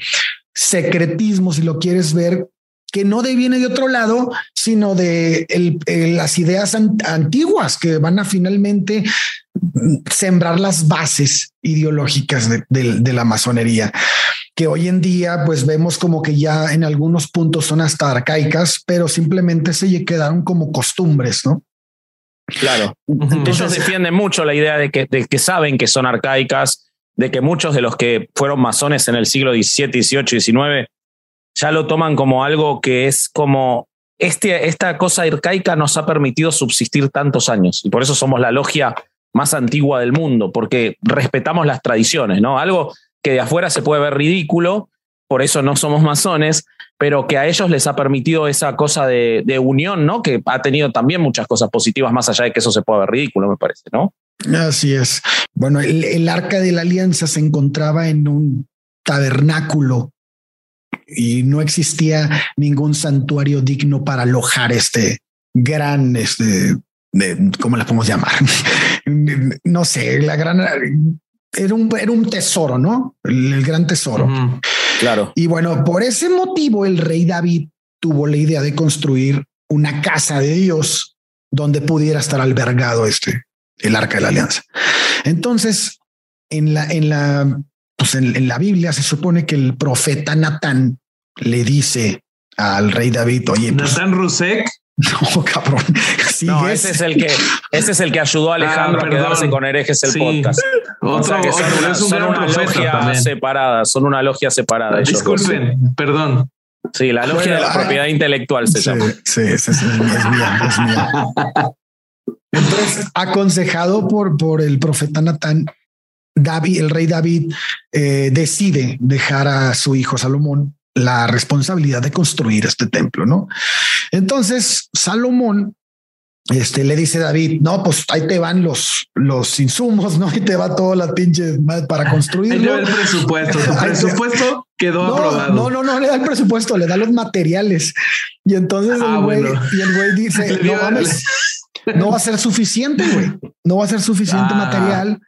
secretismo, si lo quieres ver, que no viene de otro lado, sino de las ideas an- antiguas que van a finalmente sembrar las bases ideológicas de, de- de la masonería, que hoy en día pues vemos como que ya en algunos puntos son hasta arcaicas, pero simplemente se quedaron como costumbres, ¿no? Claro. Ellos defienden mucho la idea de que, de que saben que son arcaicas, de que muchos de los que fueron masones en el siglo XVII, XVIII, XIX ya lo toman como algo que es como este, esta cosa arcaica nos ha permitido subsistir tantos años y por eso somos la logia más antigua del mundo, porque respetamos las tradiciones, ¿no? Algo que de afuera se puede ver ridículo, por eso no somos masones, pero que a ellos les ha permitido esa cosa de, de unión, ¿no? Que ha tenido también muchas cosas positivas, más allá de que eso se pueda ver ridículo, me parece, ¿no? Así es. Bueno, el, el arca de la alianza se encontraba en un tabernáculo y no existía ningún santuario digno para alojar este gran, este, de, ¿cómo la podemos llamar? no sé, la gran, era un, era un tesoro, ¿no? El, el gran tesoro. Claro. Y bueno, por ese motivo el rey David tuvo la idea de construir una casa de Dios donde pudiera estar albergado este, el arca de la alianza. Entonces, en la, en la, pues en, en la Biblia se supone que el profeta Natán le dice al rey David, oye, pues, Nathan Rusek. no, cabrón, sí No, es- ese es el que, ese es el que ayudó a Alejandro Ah, a perdón. quedarse con herejes el Sí. podcast. O Otro, sea que son otro, una, es un son una logia también. separada, son una logia separada. ellos. Disculpen, perdón. Sí, la logia de la propiedad intelectual se Sí, llama. sí, sí, sí, es mía, es mía. Entonces, aconsejado por, por el profeta Natán, David, el rey David, eh, decide dejar a su hijo Salomón la responsabilidad de construir este templo, ¿no? Entonces, Salomón este, le dice David, no, pues ahí te van los, los insumos, ¿no? Ahí te va toda la pinche para construirlo. Ahí el presupuesto, tu presupuesto quedó no, aprobado. No, no, no le da el presupuesto, le da los materiales. Y entonces Ah, el güey, bueno. dice, mames, no va a ser suficiente, güey. No va a ser suficiente Ah. material.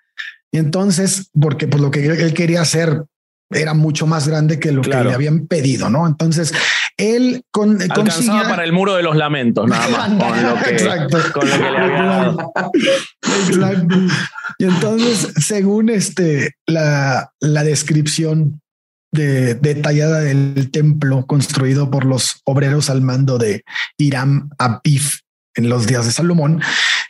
Y entonces, porque pues lo que él quería hacer era mucho más grande que lo Claro. que le habían pedido, ¿no? Entonces, él con, Alcanzaba consigue- para el muro de los lamentos, nada más. Con lo que, Exacto. con lo que le había dado. Exacto. Y entonces, según este, la, la descripción de, detallada del templo construido por los obreros al mando de Hiram Abif en los días de Salomón,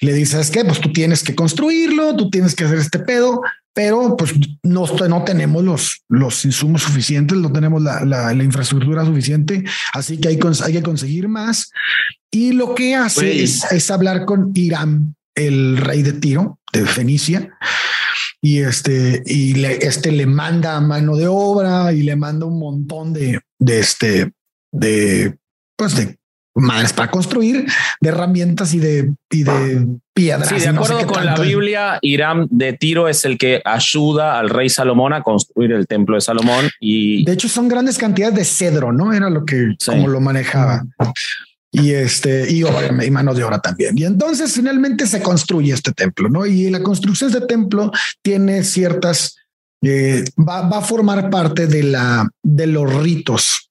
le dices que pues tú tienes que construirlo, tú tienes que hacer este pedo, pero pues no, no tenemos los, los insumos suficientes, no tenemos la, la- la infraestructura suficiente, así que hay, hay que conseguir más. Y lo que hace es, es hablar con Hiram, el rey de Tiro, de Fenicia, y este, y le, este le manda mano de obra y le manda un montón de, de este, de, pues de madres para construir, de herramientas y de, y de piedras. Sí, de y no sé acuerdo con la. Biblia, Irán de Tiro es el que ayuda al rey Salomón a construir el templo de Salomón y De hecho, son grandes cantidades de cedro, ¿no? Era lo que Sí. como lo manejaba. Y este, y, obra- y mano de obra también. Y entonces finalmente se construye este templo, ¿no? Y la construcción de este templo tiene ciertas, eh, va, va a formar parte de la, de los ritos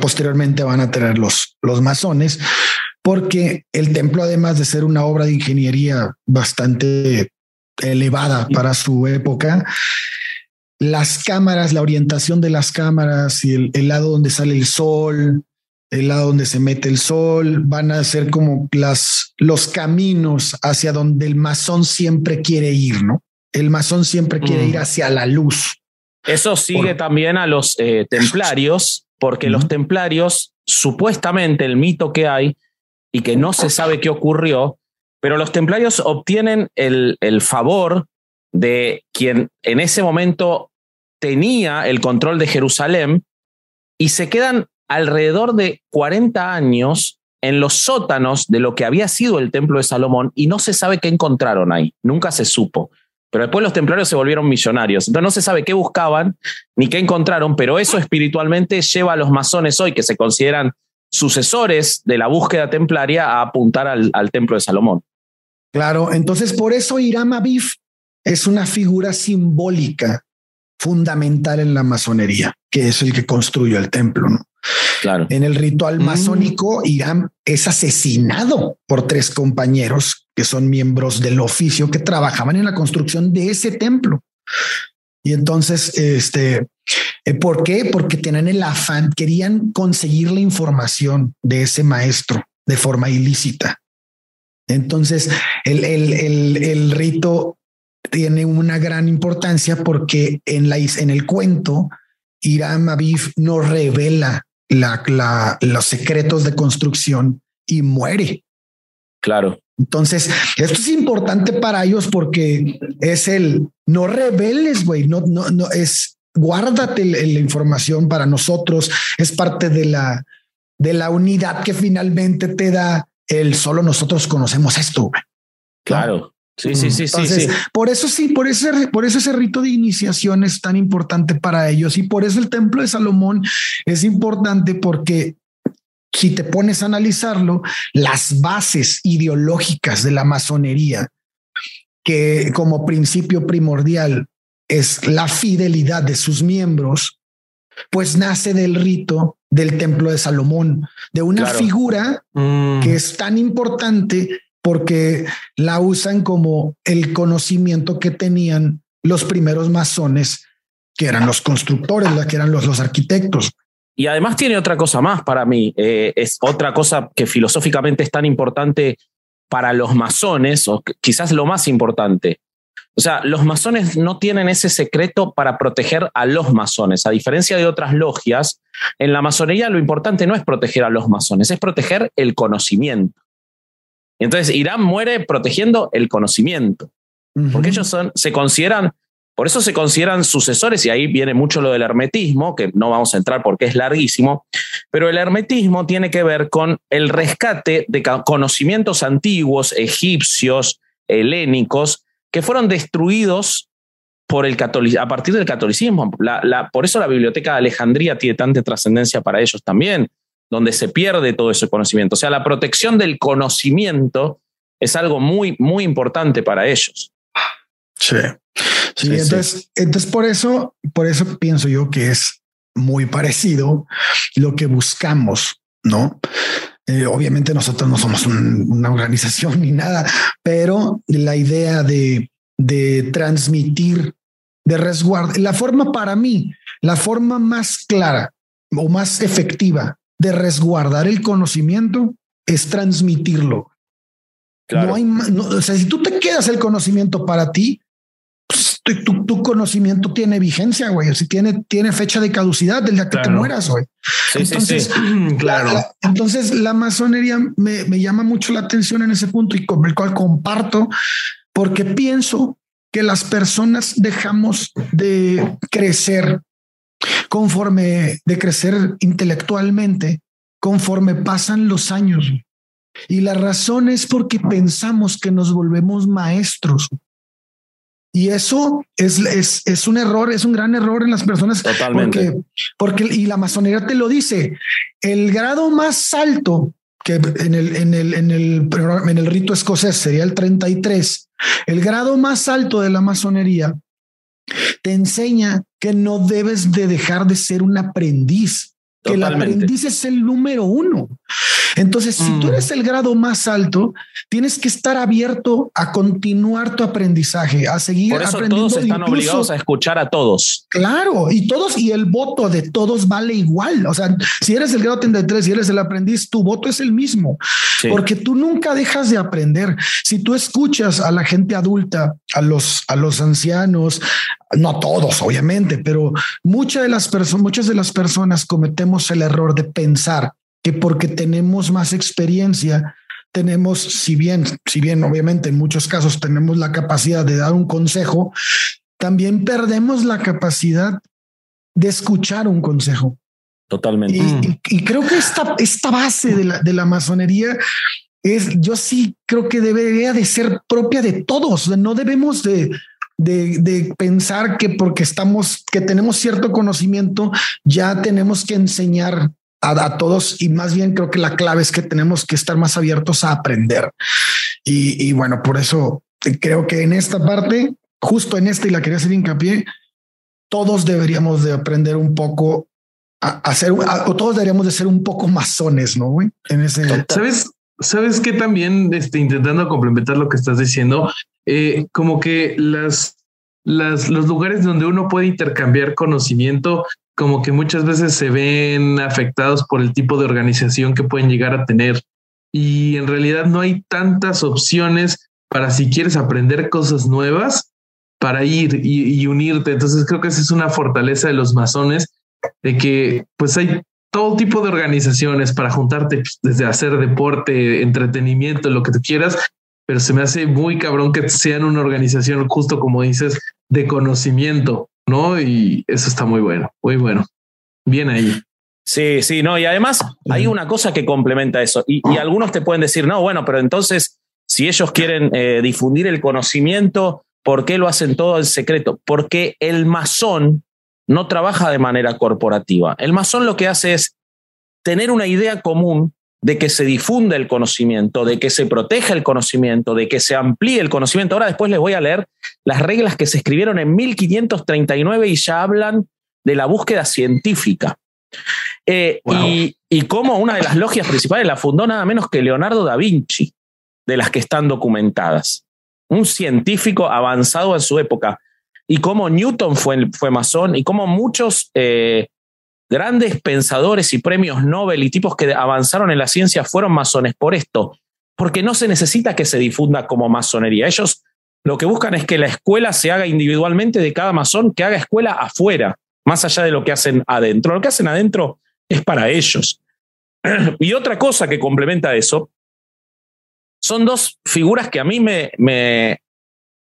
posteriormente van a tener los, los masones, porque el templo, además de ser una obra de ingeniería bastante elevada para su época, las cámaras, la orientación de las cámaras y el, el lado donde sale el sol, el lado donde se mete el sol, van a ser como las, los caminos hacia donde el masón siempre quiere ir, ¿no? El masón siempre quiere Mm. ir hacia la luz. eso sigue Por- también a los eh, templarios, porque los templarios, supuestamente el mito que hay y que no se sabe qué ocurrió, pero los templarios obtienen el, el favor de quien en ese momento tenía el control de Jerusalén y se quedan alrededor de 40 años en los sótanos de lo que había sido el templo de Salomón y no se sabe qué encontraron ahí, nunca se supo. Pero después los templarios se volvieron millonarios, entonces no se sabe qué buscaban ni qué encontraron, pero eso espiritualmente lleva a los masones hoy, que se consideran sucesores de la búsqueda templaria, a apuntar al, templo de Salomón. Claro, entonces por eso Hiram Abif es una figura simbólica fundamental en la masonería, que es el que construyó el templo. Claro. En el ritual Mm. masónico, Irán es asesinado por tres compañeros que son miembros del oficio que trabajaban en la construcción de ese templo. Y entonces, este, eh, ¿por qué? Porque tenían el afán, querían conseguir la información de ese maestro de forma ilícita. Entonces, el, el, el, el rito tiene una gran importancia porque en, la, en el cuento, Irán Abif nos revela la, la, los secretos de construcción y muere. Claro. Entonces, esto es importante para ellos porque es el no reveles, güey, no, no, no es guárdate la información para nosotros, es parte de la, de la unidad que finalmente te da el solo nosotros conocemos esto. güey. Claro. Sí, sí, sí, sí, Entonces, sí. por eso sí, por eso, por eso ese rito de iniciación es tan importante para ellos y por eso el templo de Salomón es importante porque si te pones a analizarlo, las bases ideológicas de la masonería, que como principio primordial es la fidelidad de sus miembros, pues nace del rito del templo de Salomón, de una Claro. figura Mm. que es tan importante porque la usan como el conocimiento que tenían los primeros masones, que eran los constructores, que eran los, arquitectos. Y además tiene otra cosa más para mí. eh, es otra cosa que filosóficamente es tan importante para los masones, o quizás lo más importante. O sea, los masones no tienen ese secreto para proteger a los masones. A diferencia de otras logias, en la masonería lo importante no es proteger a los masones, es proteger el conocimiento. Y entonces Irán muere protegiendo el conocimiento, porque ellos son, se consideran Por eso se consideran sucesores y ahí viene mucho lo del hermetismo, que no vamos a entrar porque es larguísimo, pero el hermetismo tiene que ver con el rescate de conocimientos antiguos, egipcios, helénicos, que fueron destruidos por el a partir del catolicismo. por eso la Biblioteca de Alejandría tiene tanta trascendencia para ellos también, donde se pierde todo ese conocimiento. O sea, la protección del conocimiento es algo muy, muy importante para ellos. Sí. Sí, entonces, entonces por eso, por eso pienso yo que es muy parecido lo que buscamos, ¿no? Eh, obviamente nosotros no somos una organización ni nada, pero la idea de, de transmitir, de resguardar, la forma para mí, la forma más clara o más efectiva de resguardar el conocimiento es transmitirlo. No hay, o sea, si tú te quedas el conocimiento para ti, tu, conocimiento tiene vigencia, güey. O si tiene, tiene fecha de caducidad del día que te mueras, güey. entonces, claro. La, entonces, la masonería me, me, llama mucho la atención en ese punto y con el cual comparto, porque pienso que las personas dejamos de crecer conforme, de crecer intelectualmente, conforme pasan los años. Y la razón es porque pensamos que nos volvemos maestros. Y eso es, es, es, un error, es un gran error en las personas. Totalmente. Porque, porque, y la masonería te lo dice, el grado más alto que en el, en el, en el, en el rito escocés sería el 33, el grado más alto de la masonería te enseña que no debes de dejar de ser un aprendiz, que el aprendiz es el número uno. Entonces, si tú mm. eres el grado más alto, tienes que estar abierto a continuar tu aprendizaje, a seguir Por eso Todos están obligados a escuchar a todos. Claro, y todos, y el voto de todos vale igual. O sea, si eres el grado 33 y eres el aprendiz, tu voto es el mismo, porque tú nunca dejas de aprender. Si tú escuchas a la gente adulta, a los, a los ancianos, no todos, obviamente, pero muchas de las personas, muchas de las personas cometemos el error de pensar que porque tenemos más experiencia, tenemos, si bien, si bien obviamente en muchos casos tenemos la capacidad de dar un consejo, también perdemos la capacidad de escuchar un consejo. Totalmente. Y, creo que esta, esta base de la, de la masonería es, yo sí creo que debería de ser propia de todos. No debemos de, de, de, pensar que porque estamos, que tenemos cierto conocimiento, ya tenemos que enseñar a, todos y más bien creo que la clave es que tenemos que estar más abiertos a aprender. Y, bueno, por eso creo que en esta parte, justo en esta, y la quería hacer hincapié, todos deberíamos de aprender un poco a hacer, o todos deberíamos de ser un poco masones, ¿no? En ese... ¿Sabes? ¿Sabes que también este, intentando complementar lo que estás diciendo? Eh, como que las, las, los lugares donde uno puede intercambiar conocimiento como que muchas veces se ven afectados por el tipo de organización que pueden llegar a tener. Y en realidad no hay tantas opciones para si quieres aprender cosas nuevas, para ir y, unirte. Entonces creo que esa es una fortaleza de los masones, de que pues hay todo tipo de organizaciones para juntarte pues, desde hacer deporte, entretenimiento, lo que tú quieras, pero se me hace muy cabrón que sean una organización justo como dices, de conocimiento, ¿no? Y eso está muy bueno, muy bueno. Bien ahí. Sí, sí, no, y además hay una cosa que complementa eso, y, algunos te pueden decir, no, bueno, pero entonces, si ellos quieren eh, difundir el conocimiento, ¿por qué lo hacen todo en secreto? Porque el masón no trabaja de manera corporativa. El masón lo que hace es tener una idea común de que se difunda el conocimiento, de que se proteja el conocimiento, de que se amplíe el conocimiento. Ahora después les voy a leer las reglas que se escribieron en 1539 y ya hablan de la búsqueda científica. Eh, y, y como una de las logias principales la fundó nada menos que Leonardo da Vinci, de las que están documentadas. Un científico avanzado en su época. Y como Newton fue, fue masón y como muchos eh, grandes pensadores y premios Nobel y tipos que avanzaron en la ciencia fueron masones por esto, porque no se necesita que se difunda como masonería. Ellos lo que buscan es que la escuela se haga individualmente de cada masón, que haga escuela afuera, más allá de lo que hacen adentro. Lo que hacen adentro es para ellos. Y otra cosa que complementa eso son dos figuras que a mí me, me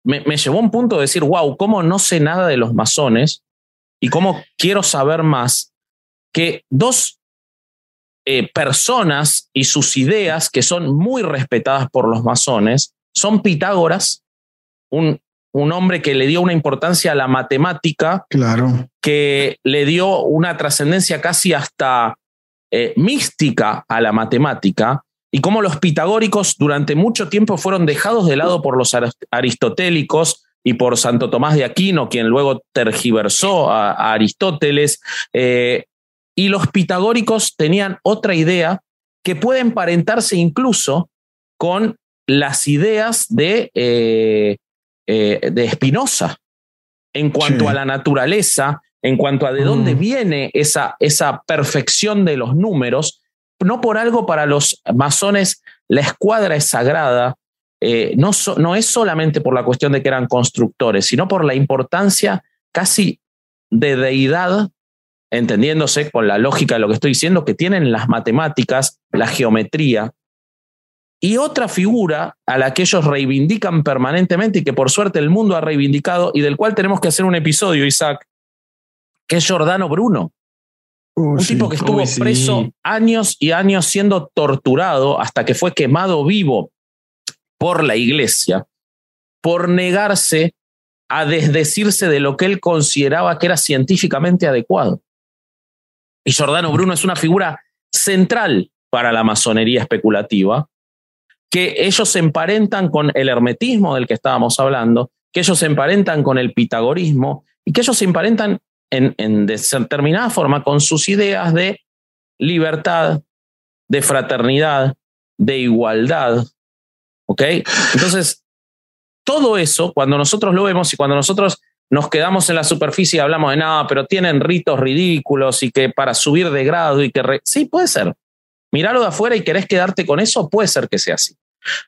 me, me llevó a un punto de decir, wow, ¿cómo no sé nada de los masones? Y cómo quiero saber más que dos eh, personas y sus ideas que son muy respetadas por los masones son Pitágoras, un, un hombre que le dio una importancia a la matemática, Claro. que le dio una trascendencia casi hasta eh, mística a la matemática, y cómo los pitagóricos durante mucho tiempo fueron dejados de lado por los ar- aristotélicos y por Santo Tomás de Aquino, quien luego tergiversó a, a Aristóteles. eh, y los pitagóricos tenían otra idea que puede emparentarse incluso con las ideas de, eh, eh, de Spinoza en cuanto Sí. a la naturaleza, en cuanto a de dónde Mm. viene esa, esa perfección de los números. No por algo para los masones la escuadra es sagrada, eh, no, so- no es solamente por la cuestión de que eran constructores, sino por la importancia casi de deidad, entendiéndose con la lógica de lo que estoy diciendo, que tienen las matemáticas, la geometría. Y otra figura a la que ellos reivindican permanentemente y que por suerte el mundo ha reivindicado y del cual tenemos que hacer un episodio, Isaac, que es Giordano Bruno. Oh, Un sí. tipo que estuvo sí. preso años y años siendo torturado hasta que fue quemado vivo por la iglesia por negarse a desdecirse de lo que él consideraba que era científicamente adecuado. Y Giordano Bruno es una figura central para la masonería especulativa, que ellos se emparentan con el hermetismo del que estábamos hablando, que ellos se emparentan con el pitagorismo y que ellos se emparentan en, en determinada forma con sus ideas de libertad, de fraternidad, de igualdad. ¿Ok? Entonces, todo eso, cuando nosotros lo vemos y cuando nosotros nos quedamos en la superficie y hablamos de nada, pero tienen ritos ridículos y que para subir de grado y que... re- sí, puede ser. Miralo de afuera y querés quedarte con eso, puede ser que sea así.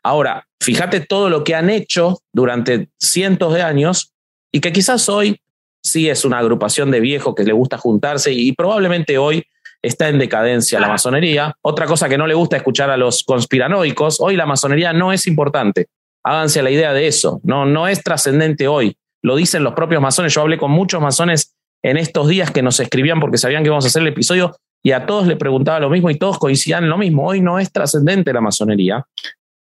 Ahora, fíjate todo lo que han hecho durante cientos de años y que quizás hoy sí es una agrupación de viejos que le gusta juntarse y probablemente hoy está en decadencia la masonería. Otra cosa que no le gusta escuchar a los conspiranoicos, hoy la masonería no es importante. Háganse la idea de eso, no, no es trascendente hoy. Lo dicen los propios masones. Yo hablé con muchos masones en estos días que nos escribían porque sabían que íbamos a hacer el episodio y a todos les preguntaba lo mismo y todos coincidían en lo mismo. Hoy no es trascendente la masonería,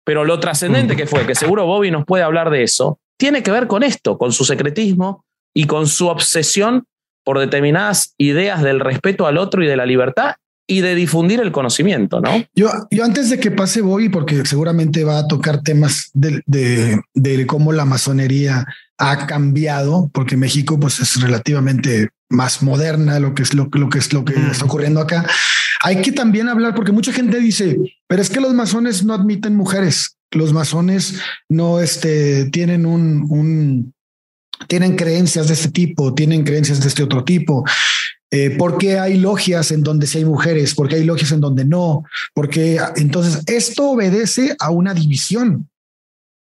pero lo trascendente que fue, que seguro Bobby nos puede hablar de eso, tiene que ver con esto, con su secretismo y con su obsesión por determinadas ideas del respeto al otro y de la libertad y de difundir el conocimiento, ¿no? Yo, yo antes de que pase Bobby, porque seguramente va a tocar temas de, de, de cómo la masonería ha cambiado, porque México pues es relativamente más moderna lo que es lo, lo que es lo que está ocurriendo acá. Hay que también hablar porque mucha gente dice, pero es que los masones no admiten mujeres. Los masones no este, tienen un, un tienen creencias de este tipo, tienen creencias de este otro tipo. Eh, ¿Por qué hay logias en donde sí hay mujeres? ¿Por qué hay logias en donde no? Porque entonces esto obedece a una división.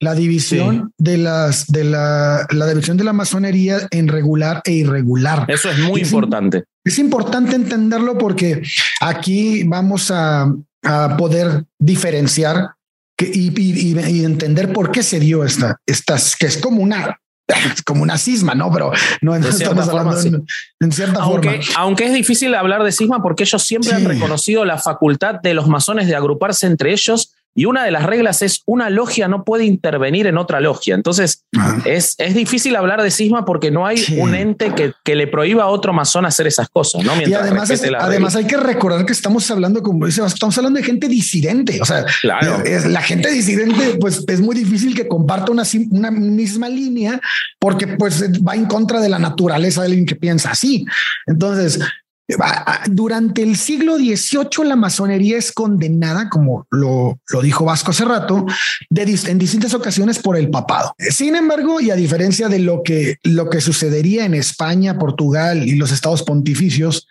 La división de las de la, la división de la masonería en regular e irregular. Eso es muy es importante. Es importante entenderlo porque aquí vamos a, a poder diferenciar que, y, y- y- entender por qué se dio esta, estas, que es como una, es como una cisma, ¿no? Pero no, no estamos hablando forma, en, en cierta Aunque, forma. aunque es difícil hablar de cisma porque ellos siempre Sí. han reconocido la facultad de los masones de agruparse entre ellos y una de las reglas es una logia no puede intervenir en otra logia. Entonces Ah, es, es difícil hablar de cisma porque no hay Sí. un ente que, que le prohíba a otro masón hacer esas cosas, ¿no? Y Mientras además, es- la además regla. hay que recordar que estamos hablando, como dice, estamos hablando de gente disidente. O sea, Claro. es, la gente disidente, pues es muy difícil que comparta una, una misma línea porque pues va en contra de la naturaleza de alguien que piensa así. Entonces, durante el siglo XVIII la masonería es condenada, como lo, dijo Vasco hace rato, en distintas ocasiones por el papado. Sin embargo, y a diferencia de lo que, lo que sucedería en España, Portugal y los estados pontificios,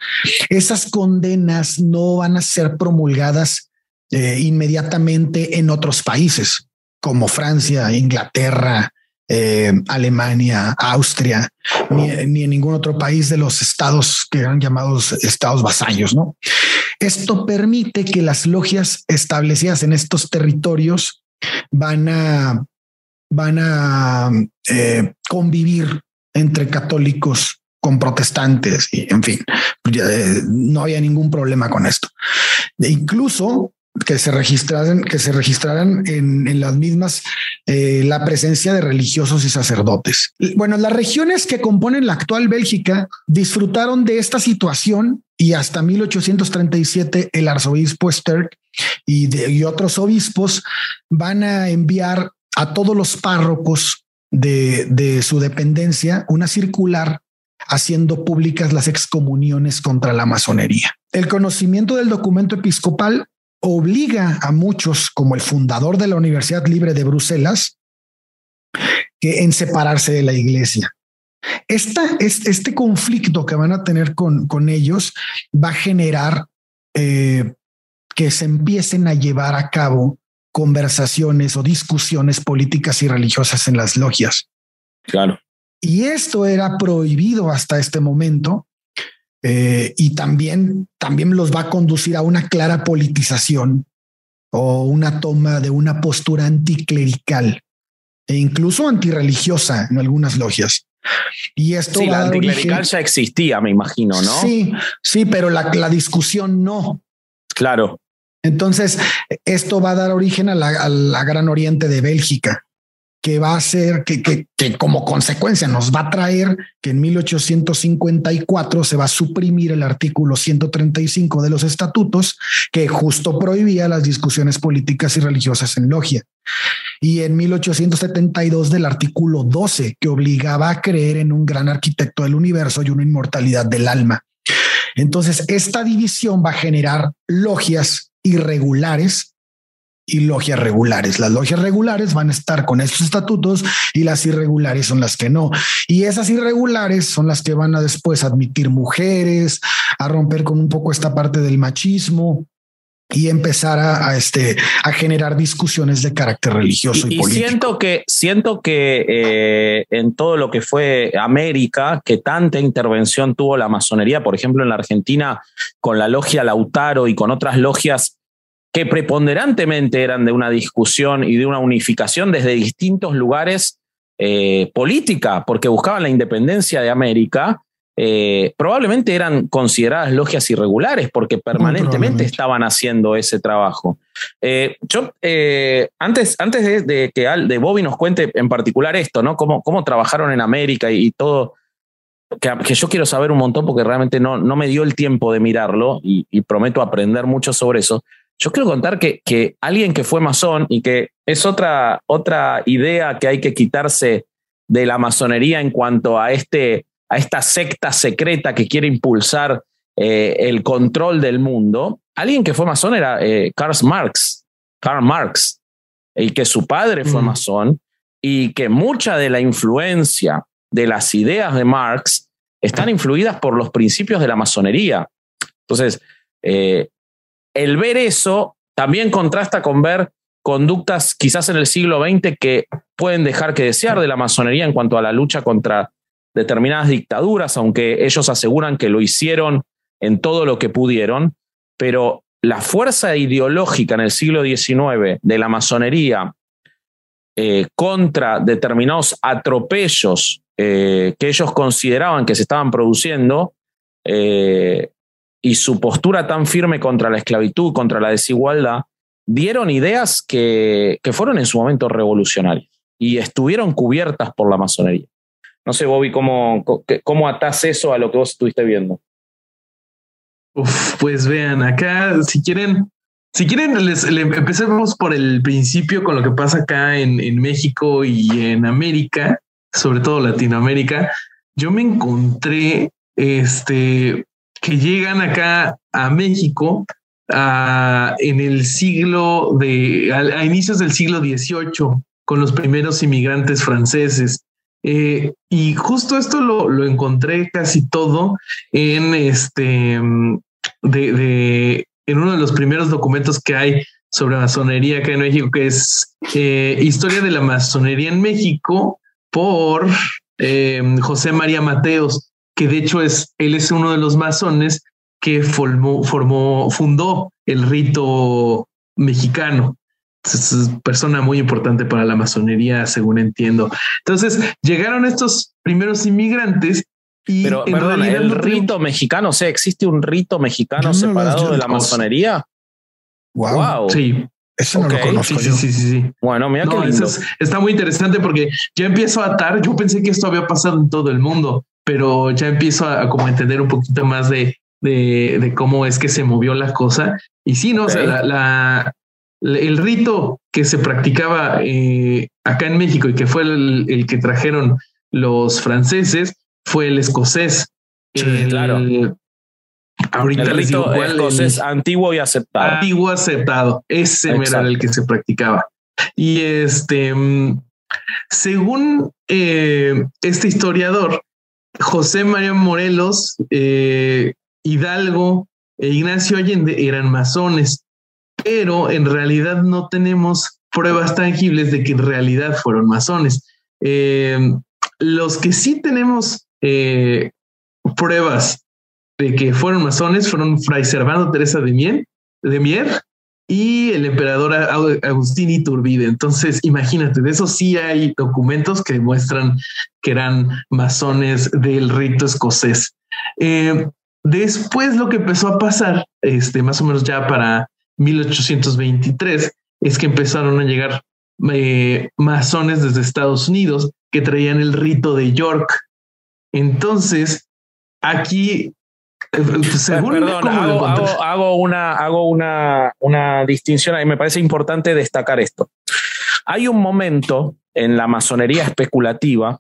esas condenas no van a ser promulgadas eh, inmediatamente en otros países como Francia, Inglaterra, eh, Alemania, Austria, ni, en ningún otro país de los estados que eran llamados estados vasallos, ¿no? Esto permite que las logias establecidas en estos territorios van a van a eh, convivir entre católicos con protestantes y en fin, eh, no había ningún problema con esto. E incluso que se registraran, que se registraran en, las mismas eh, la presencia de religiosos y sacerdotes. Bueno, las regiones que componen la actual Bélgica disfrutaron de esta situación y hasta 1837 el arzobispo Sterk y, y otros obispos van a enviar a todos los párrocos de, de su dependencia una circular haciendo públicas las excomuniones contra la masonería. El conocimiento del documento episcopal obliga a muchos, como el fundador de la Universidad Libre de Bruselas, que en separarse de la iglesia. Esta, este conflicto que van a tener con, con ellos va a generar eh, que se empiecen a llevar a cabo conversaciones o discusiones políticas y religiosas en las logias. Claro. Y esto era prohibido hasta este momento eh, y también, también los va a conducir a una clara politización o una toma de una postura anticlerical e incluso antirreligiosa en algunas logias. Y esto sí, la anticlerical ya existía, me imagino, ¿no? Sí, sí, pero la, la discusión no. Claro. Entonces, esto va a dar origen a la, a la Gran Oriente de Bélgica que va a ser que, que, que, como consecuencia nos va a traer que en 1854 se va a suprimir el artículo 135 de los estatutos que justo prohibía las discusiones políticas y religiosas en logia. Y en 1872 del artículo 12 que obligaba a creer en un gran arquitecto del universo y una inmortalidad del alma. Entonces, esta división va a generar logias irregulares y logias regulares. Las logias regulares van a estar con estos estatutos y las irregulares son las que no. Y esas irregulares son las que van a después admitir mujeres, a romper con un poco esta parte del machismo y empezar a, este a generar discusiones de carácter religioso y, político. siento que siento que eh, en todo lo que fue América que tanta intervención tuvo la masonería por ejemplo en la Argentina con la logia Lautaro y con otras logias que preponderantemente eran de una discusión y de una unificación desde distintos lugares eh, política, porque buscaban la independencia de América, eh, probablemente eran consideradas logias irregulares porque permanentemente estaban haciendo ese trabajo. Eh, yo, antes, antes de, que de Bobby nos cuente en particular esto, ¿no? Cómo, cómo trabajaron en América y, todo, que, yo quiero saber un montón porque realmente no, no me dio el tiempo de mirarlo y, y prometo aprender mucho sobre eso. Yo quiero contar que, que alguien que fue masón y que es otra, otra idea que hay que quitarse de la masonería en cuanto a, este, a esta secta secreta que quiere impulsar eh, el control del mundo. Alguien que fue masón era eh, Karl Marx, Karl Marx, y que su padre fue mm. masón y que mucha de la influencia de las ideas de Marx están influidas por los principios de la masonería. Entonces, eh, el ver eso también contrasta con ver conductas quizás en el siglo XX que pueden dejar que desear de la masonería en cuanto a la lucha contra determinadas dictaduras, aunque ellos aseguran que lo hicieron en todo lo que pudieron, pero la fuerza ideológica en el siglo XIX de la masonería eh, contra determinados atropellos eh, que ellos consideraban que se estaban produciendo, eh, y su postura tan firme contra la esclavitud, contra la desigualdad, dieron ideas que, que fueron en su momento revolucionarias y estuvieron cubiertas por la masonería. No sé, Bobby, ¿cómo, cómo atás eso a lo que vos estuviste viendo? pues vean, acá, si quieren, si quieren, les, empecemos por el principio con lo que pasa acá en, en México y en América, sobre todo Latinoamérica. Yo me encontré este que llegan acá a México en el siglo de, a, inicios del siglo XVIII, con los primeros inmigrantes franceses. Eh, y justo esto lo, lo, encontré casi todo en este, de, en uno de los primeros documentos que hay sobre masonería acá en México, que es eh, Historia de la masonería en México por eh, José María Mateos que de hecho es, él es uno de los masones que formó, formó, fundó el rito mexicano. es persona muy importante para la masonería, según entiendo. Entonces llegaron estos primeros inmigrantes y Pero, en perdón, realidad el no rito mexicano, o sea, ¿existe un rito mexicano no separado de la masonería? Wow. Wow. Sí, Eso no lo conozco sí, sí, yo. sí, sí, sí. Bueno, mira No, qué eso lindo. es- está muy interesante porque ya empiezo a atar. Yo pensé que esto había pasado en todo el mundo, pero ya empiezo a, a como entender un poquito más de, de, de cómo es que se movió la cosa. Y sí, no, o sea, la, la- la- el rito que se practicaba eh, acá en México y que fue el, el que trajeron los franceses fue el escocés. Sí, El- claro. Ahorita El digo rito cuál, escocés el- antiguo y aceptado. antiguo aceptado. Ese Exacto. era el que se practicaba. Y este, mm, según eh, este historiador, José María Morelos, eh, Hidalgo e Ignacio Allende eran masones, pero en realidad no tenemos pruebas tangibles de que en realidad fueron masones. Eh, los que sí tenemos eh, pruebas de que fueron masones fueron Fray Servando Teresa de Mier, de Mier y el emperador Agustín Iturbide. Entonces, imagínate, de eso sí hay documentos que demuestran que eran masones del rito escocés. Eh, después lo que empezó a pasar, este, más o menos ya para 1823, es que empezaron a llegar eh, masones desde Estados Unidos que traían el rito de York. Entonces, aquí, según Perdón, hago, hago- hago una, hago una, una distinción ahí. Me parece importante destacar esto. Hay un momento en la masonería especulativa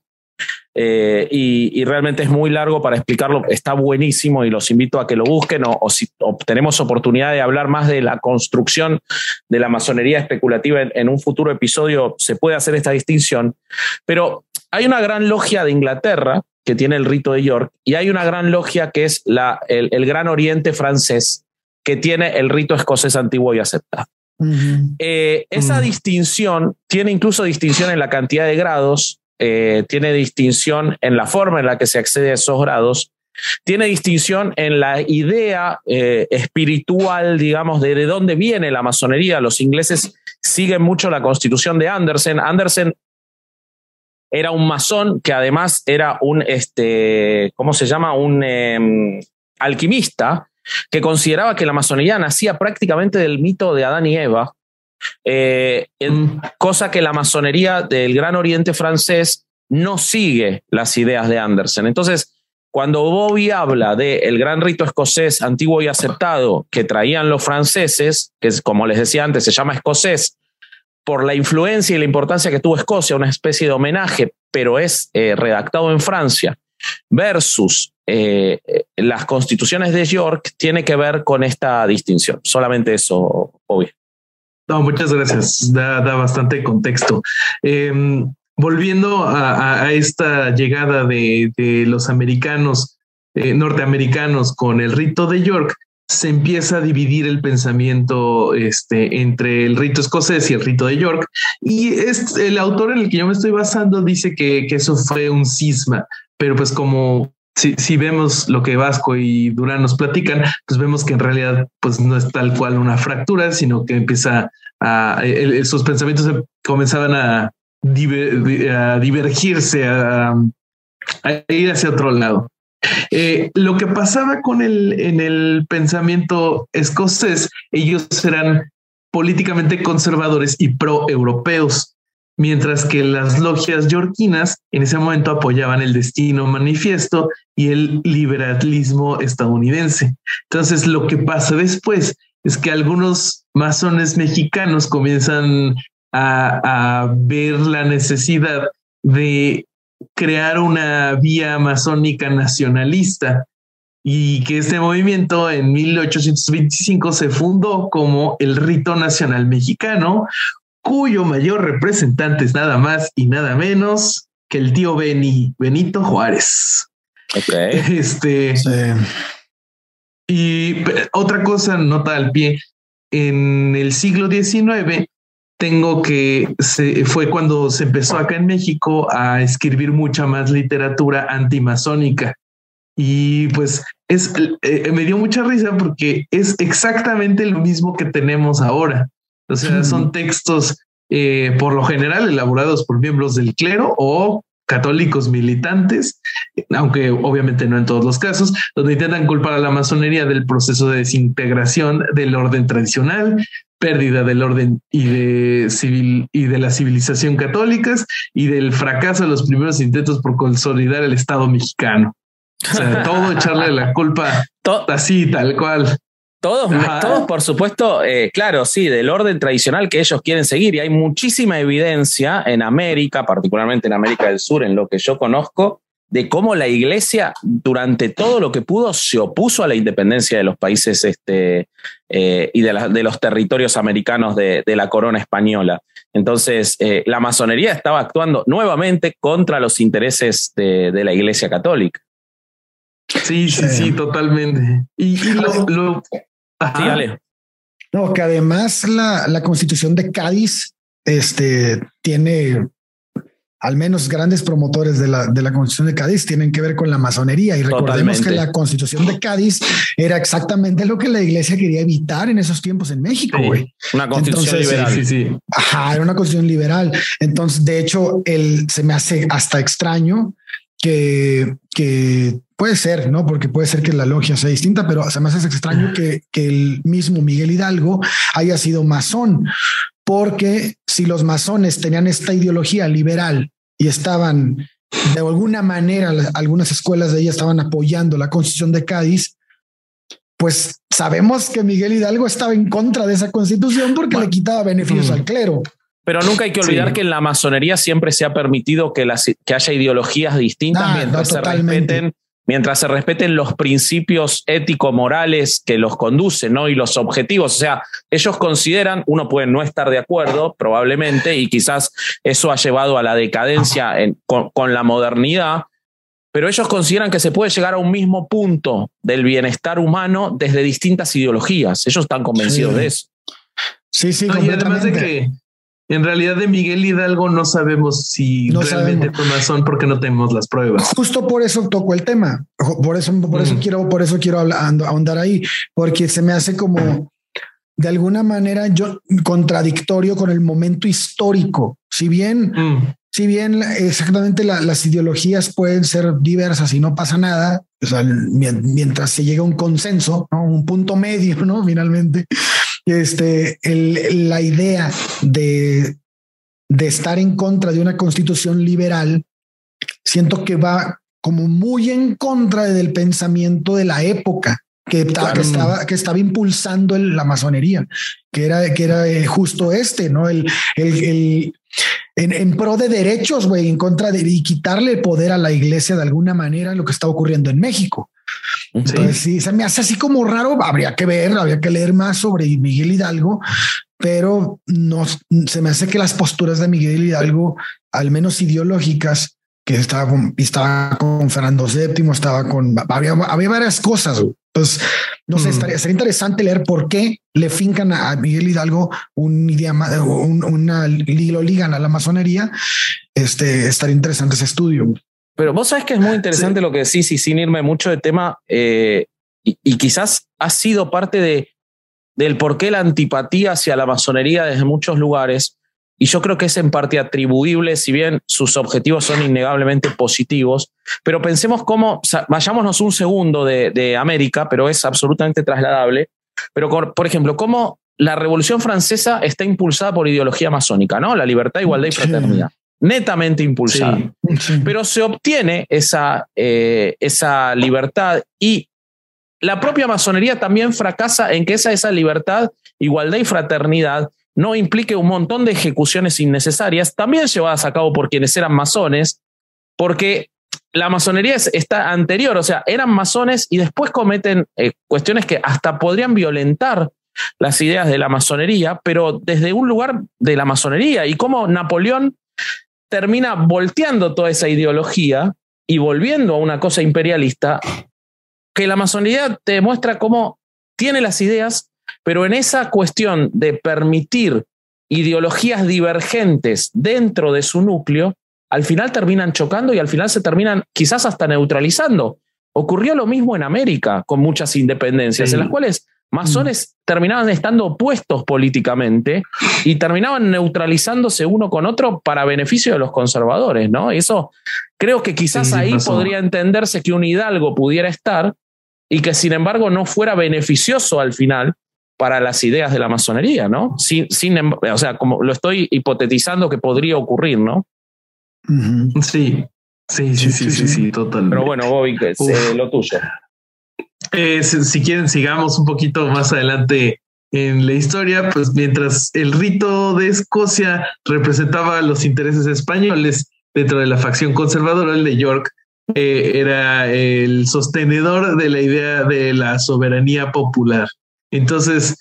eh, y, y realmente es muy largo para explicarlo. Está buenísimo y los invito a que lo busquen o, o si o tenemos oportunidad de hablar más de la construcción de la masonería especulativa en, en un futuro episodio, se puede hacer esta distinción. Pero hay una gran logia de Inglaterra que tiene el rito de York y hay una gran logia que es la, el, el Gran Oriente francés que tiene el rito escocés antiguo y aceptado. Eh, esa Mm. distinción tiene incluso distinción en la cantidad de grados, eh, tiene distinción en la forma en la que se accede a esos grados, tiene distinción en la idea eh, espiritual, digamos, de, de dónde viene la masonería. Los ingleses siguen mucho la constitución de Andersen. Andersen era un masón que además era un, este, ¿cómo se llama? Un eh, alquimista que consideraba que la masonería nacía prácticamente del mito de Adán y Eva, eh, en- cosa que la masonería del Gran Oriente francés no sigue las ideas de Andersen. Entonces, cuando Bobby habla del el gran rito escocés antiguo y aceptado que traían los franceses, que es, como les decía antes, se llama escocés, por la influencia y la importancia que tuvo Escocia, una especie de homenaje, pero es eh, redactado en Francia, versus eh, eh, las constituciones de York, tiene que ver con esta distinción. Solamente eso, obvio. No, muchas gracias. Da, bastante contexto. Eh, volviendo a, esta llegada de, de los americanos, norteamericanos con el rito de York, se empieza a dividir el pensamiento este, entre el rito escocés y el rito de York. Y es, el autor en el que yo me estoy basando dice que, que eso fue un cisma, pero pues como si, si vemos lo que Vasco y Durán nos platican, pues vemos que en realidad pues no es tal cual una fractura, sino que empieza a, sus pensamientos comenzaban a, a divergirse, a, a ir hacia otro lado. Eh, lo que pasaba con el en el pensamiento escocés, ellos eran políticamente conservadores y pro-europeos, mientras que las logias yorquinas en ese momento apoyaban el destino manifiesto y el liberalismo estadounidense. Entonces, lo que pasa después es que algunos masones mexicanos comienzan a, a ver la necesidad de crear una vía masónica nacionalista y que este movimiento en 1825 se fundó como el Rito Nacional Mexicano, cuyo mayor representante es nada más y nada menos que el tío Beni, Benito Juárez. Ok. Este, Sí. y otra cosa, nota al pie, en el siglo XIX tengo que se, fue cuando se empezó acá en México a escribir mucha más literatura antimasónica. Y pues es, eh, me dio mucha risa porque es exactamente lo mismo que tenemos ahora. O sea, son textos eh, por lo general elaborados por miembros del clero o católicos militantes, aunque obviamente no en todos los casos, donde intentan culpar a la masonería del proceso de desintegración del orden tradicional, pérdida del orden y de civil y de la civilización católicas y del fracaso de los primeros intentos por consolidar el Estado mexicano. O sea, todo echarle la culpa así, tal cual. Todos, todos, por supuesto, eh, claro, sí, del orden tradicional que ellos quieren seguir. Y hay muchísima evidencia en América, particularmente en América del Sur, en lo que yo conozco, de cómo la iglesia durante todo lo que pudo se opuso a la independencia de los países este, eh, y de, de, los territorios americanos de, la corona española. Entonces, eh, la masonería estaba actuando nuevamente contra los intereses de, la iglesia católica. Sí, sí, sí, totalmente. Y, lo, no, que además la, la constitución de Cádiz este, tiene al menos grandes promotores de la, de la Constitución de Cádiz tienen que ver con la masonería. Y recordemos que la Constitución de Cádiz era exactamente lo que la iglesia quería evitar en esos tiempos en México, güey. una constitución liberal. Sí, sí. Ajá, era una constitución liberal. Entonces, de hecho, el, se me hace hasta extraño que, que puede ser, ¿no? Porque puede ser que la logia sea distinta, pero me hace extraño que, que el mismo Miguel Hidalgo haya sido masón, porque si los masones tenían esta ideología liberal y estaban de alguna manera, algunas escuelas de ella estaban apoyando la constitución de Cádiz, pues sabemos que Miguel Hidalgo estaba en contra de esa constitución porque le quitaba beneficios mm. al clero. Pero nunca hay que olvidar que en la masonería siempre se ha permitido que, las, que haya ideologías distintas ah, mientras se respeten mientras se respeten los principios ético-morales que los conducen ¿no? y los objetivos. O sea, ellos consideran, uno puede no estar de acuerdo probablemente y quizás eso ha llevado a la decadencia con, con, la modernidad, pero ellos consideran que se puede llegar a un mismo punto del bienestar humano desde distintas ideologías. Ellos están convencidos de eso. Sí, sí, y además de que en realidad de Miguel Hidalgo no sabemos si realmente fue masón porque no tenemos las pruebas. Justo por eso toco el tema. Por eso, por eso quiero, por eso quiero ahondar ahí, porque se me hace como de alguna manera yo contradictorio con el momento histórico. Si bien, mm. si bien exactamente las ideologías pueden ser diversas y no pasa nada, o sea, mientras se llega a un consenso, un punto medio, no finalmente este, la idea de, de estar en contra de una constitución liberal, siento que va como muy en contra del pensamiento de la época. Que, que, estaba, que estaba impulsando la masonería, que era, que era eh, justo este, ¿no? El, el, el en, en, pro de derechos, güey, en contra de y quitarle poder a la iglesia de alguna manera lo que está ocurriendo en México. Entonces, sí. se me hace así como raro. Habría que ver, habría que leer más sobre Miguel Hidalgo, pero no se me hace que las posturas de Miguel Hidalgo, al menos ideológicas, que estaba con, estaba con Fernando VII, estaba con había, varias cosas. Entonces, no sé, estaría, sería interesante leer por qué le fincan a Miguel Hidalgo un idioma, un, una, lo ligan a la masonería. Este estaría interesante ese estudio. Pero vos sabés que es muy interesante lo que decís y sin irme mucho de tema, eh, y, quizás ha sido parte de, del por qué la antipatía hacia la masonería desde muchos lugares, y yo creo que es en parte atribuible, si bien sus objetivos son innegablemente positivos, pero pensemos cómo, vayámonos un segundo de, de América, pero es absolutamente trasladable, pero por ejemplo, cómo la Revolución Francesa está impulsada por ideología masónica, ¿no? La libertad, igualdad y fraternidad netamente impulsada. Pero se obtiene esa, eh, esa libertad y la propia masonería también fracasa en que esa, esa libertad, igualdad y fraternidad no implique un montón de ejecuciones innecesarias, también llevadas a cabo por quienes eran masones, porque la masonería está anterior, o sea, eran masones y después cometen eh, cuestiones que hasta podrían violentar las ideas de la masonería, pero desde un lugar de la masonería. Y como Napoleón termina volteando toda esa ideología y volviendo a una cosa imperialista, que la masonería te demuestra cómo tiene las ideas, pero en esa cuestión de permitir ideologías divergentes dentro de su núcleo, al final terminan chocando y al final se terminan quizás hasta neutralizando. Ocurrió lo mismo en América con muchas independencias, en las cuales masones terminaban estando opuestos políticamente y terminaban neutralizándose uno con otro para beneficio de los conservadores, ¿no? Y eso creo que quizás Sí, ahí pasó. podría entenderse que un hidalgo pudiera estar y que sin embargo no fuera beneficioso al final para las ideas de la masonería, ¿no? Sin, sin, em- o sea, como lo estoy hipotetizando que podría ocurrir, ¿no? Ujú. Sí, sí, sí, sí, sí, sí, totalmente. Pero bueno, Bobby, que es eh, lo tuyo. Eh, si, quieren, sigamos un poquito más adelante en la historia, pues mientras el rito de Escocia representaba los intereses españoles dentro de la facción conservadora, el de York eh, era el sostenedor de la idea de la soberanía popular. Entonces,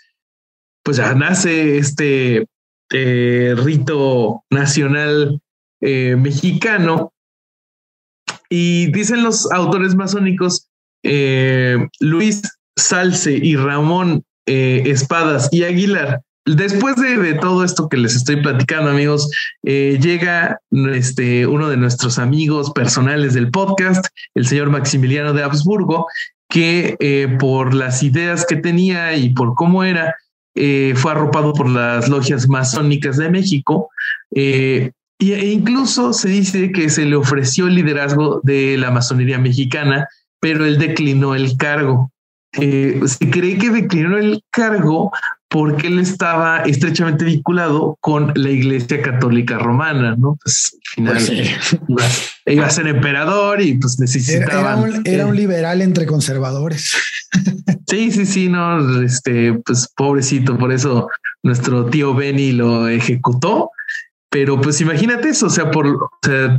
pues ya nace este eh, rito nacional mexicano y dicen los autores masónicos eh, Luis Salce y Ramón eh, Espadas y Aguilar. Después de, todo esto que les estoy platicando, amigos, eh, llega este, uno de nuestros amigos personales del podcast, el señor Maximiliano de Habsburgo, que por las ideas que tenía y por cómo era, fue arropado por las logias masónicas de México. e incluso se dice que se le ofreció el liderazgo de la masonería mexicana, pero él declinó el cargo. Eh, se cree que declinó el cargo porque él estaba estrechamente vinculado con la Iglesia Católica Romana, ¿no? Pues al final Pues sí. iba, a ser emperador y pues Era, necesitaba. era un, era un liberal entre conservadores. Sí, sí, sí, no, este, pues pobrecito, por eso nuestro tío Benny lo ejecutó. Pero pues imagínate eso, o sea, por, o sea,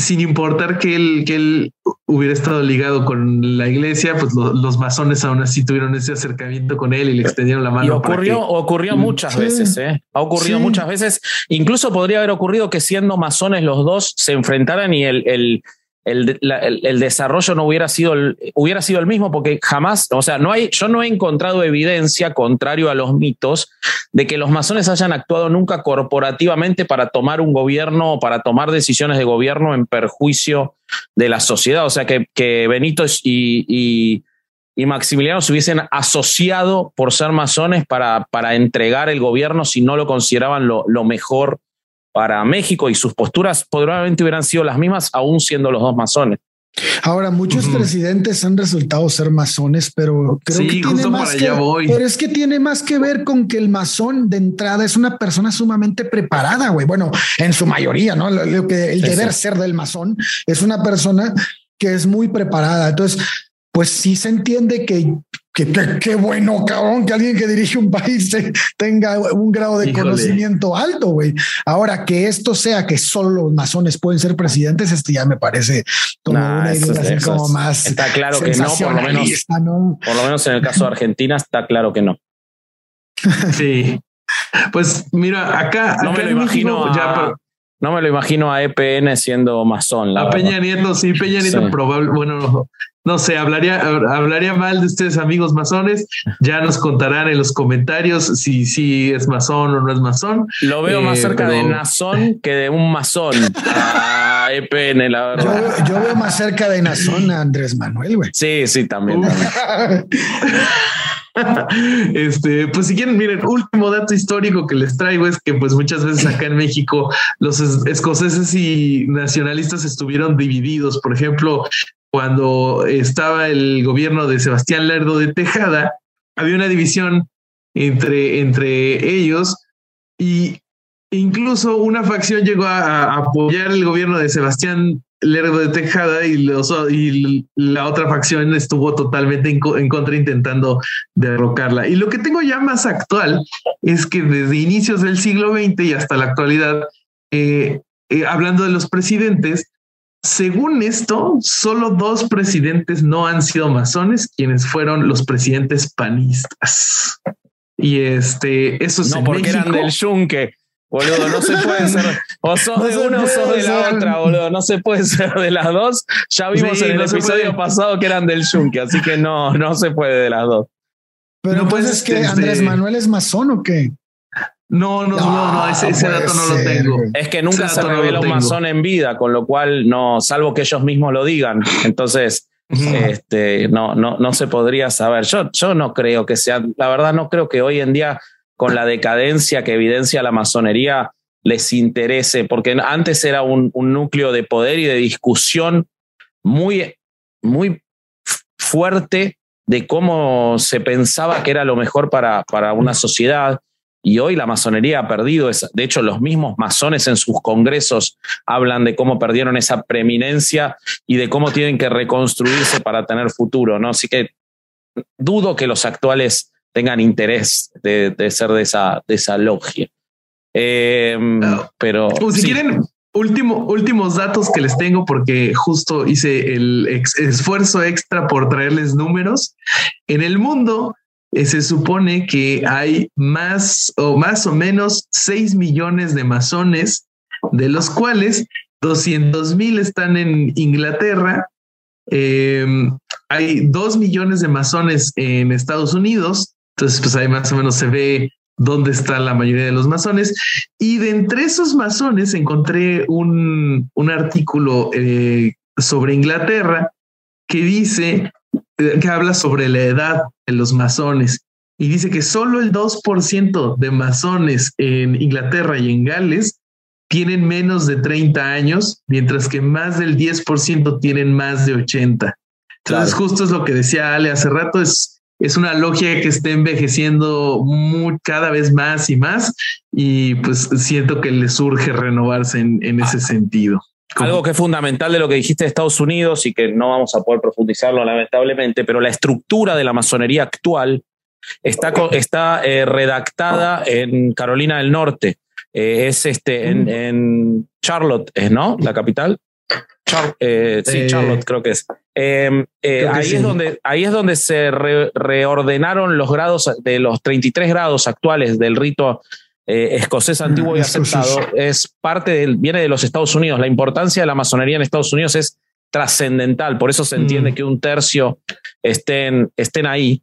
sin importar que él, que él hubiera estado ligado con la iglesia, pues lo- los masones aún así tuvieron ese acercamiento con él y le extendieron la mano. Y para ocurrió, que- ocurrió Mm, muchas sí. veces, ¿eh? Ha ocurrido Sí. muchas veces. Incluso podría haber ocurrido que siendo masones los dos se enfrentaran y el, el, el, el desarrollo no hubiera sido el, hubiera sido el mismo, porque jamás, o sea, no hay, yo no he encontrado evidencia, contrario a los mitos, de que los masones hayan actuado nunca corporativamente para tomar un gobierno o para tomar decisiones de gobierno en perjuicio de la sociedad. O sea, que, que Benito y, y, y Maximiliano se hubiesen asociado por ser masones para, para entregar el gobierno si no lo consideraban lo, lo mejor para México y sus posturas probablemente hubieran sido las mismas, aún siendo los dos masones. Ahora, muchos Ujú. presidentes han resultado ser masones, pero creo Sí, que tiene justo más para que, allá voy. pero es que tiene más que ver con que el masón de entrada es una persona sumamente preparada, güey. Bueno, en su mayoría, ¿no? Lo, lo que el Sí, deber sí. ser del masón es una persona que es muy preparada. Entonces, pues sí se entiende que que que- qué bueno, cabrón, que alguien que dirige un país te- tenga un grado de Híjole. conocimiento alto, güey. Ahora que esto sea que solo los masones pueden ser presidentes, esto ya me parece como Nah, una idea es- así eso como es- más Está claro que no, por lo menos, ¿no? por lo menos en el caso de Argentina está claro que no. Sí. Pues mira, acá, No acá me lo imagino México, ya para- no me lo imagino a EPN siendo masón. La A. Peña Nieto, sí, Peña Nieto Sí. probable, bueno, no, no sé, hablaría, hablaría mal de ustedes, amigos masones. Ya nos contarán en los comentarios si si es masón o no es masón. Lo veo más Eh, cerca de Nazón que de un masón a EPN, la Yo, verdad. yo veo más cerca de Nazón a Andrés Manuel, güey. Sí, sí, también. También. este, pues si quieren, miren, último dato histórico que les traigo es que pues muchas veces acá en México los es- escoceses y nacionalistas estuvieron divididos. Por ejemplo, cuando estaba el gobierno de Sebastián Lerdo de Tejada, había una división entre, entre ellos y incluso una facción llegó a, a apoyar el gobierno de Sebastián Lerdo de Tejada y, los, y la otra facción estuvo totalmente en, co- en contra intentando derrocarla. Y lo que tengo ya más actual es que desde inicios del siglo XX y hasta la actualidad, eh, eh, hablando de los presidentes, según esto, solo dos presidentes no han sido masones, quienes fueron los presidentes panistas. Y este, eso es No, porque eran del yunque. Boludo, no se puede ser. O sos No de una o sos de la ser. otra, boludo. No se puede ser de las dos. Ya vimos Sí, en el no episodio puede. pasado que eran del yunque, así que no, no se puede de las dos. Pero No, pues, es que este- Andrés Manuel es masón o qué? No, no, no, no, ese, dato no lo tengo. Es que nunca se revela un masón en vida, con lo cual no, salvo que ellos mismos lo digan. Entonces, Este, no, no, no se podría saber. Yo, yo no creo que sea, la verdad no creo que hoy en día con la decadencia que evidencia la masonería les interese, porque antes era un, un núcleo de poder y de discusión muy, muy fuerte de cómo se pensaba que era lo mejor para, para una sociedad. Y hoy la masonería ha perdido esa. De hecho, los mismos masones en sus congresos hablan de cómo perdieron esa preeminencia y de cómo tienen que reconstruirse para tener futuro, ¿no? Así que dudo que los actuales tengan interés de, ser de esa, de esa logia. Em, pero. si quieren, último, últimos datos que les tengo, porque justo hice el esfuerzo extra por traerles números. En el mundo eh, se supone que hay más o más o menos 6 millones de masones, de los cuales 200 mil están en Inglaterra. Em, hay 2 millones de masones en Estados Unidos. Entonces, pues ahí más o menos se ve dónde está la mayoría de los masones. Y de entre esos masones encontré un, un artículo eh, sobre Inglaterra que dice que habla sobre la edad de los masones y dice que solo el 2% de masones en Inglaterra y en Gales tienen menos de 30 años, mientras que más del 10% tienen más de 80. Entonces, justo es lo que decía Ale hace rato, es, es una logia que está envejeciendo muy, cada vez más y más, y pues siento que le surge renovarse en, en ese sentido. Algo que es fundamental de lo que dijiste de Estados Unidos y que no vamos a poder profundizarlo lamentablemente, pero la estructura de la masonería actual está, está eh, redactada en Carolina del Norte. Eh, es este en, mm. en Charlotte, ¿no? La capital. Eh, sí, Charlotte creo que es. Em, ahí, es donde, ahí es donde se reordenaron los grados de los 33 grados actuales del rito eh, escocés antiguo y aceptado, es parte del, viene de los Estados Unidos. La importancia de la masonería en Estados Unidos es trascendental, por eso se entiende mm. que un tercio estén, estén ahí.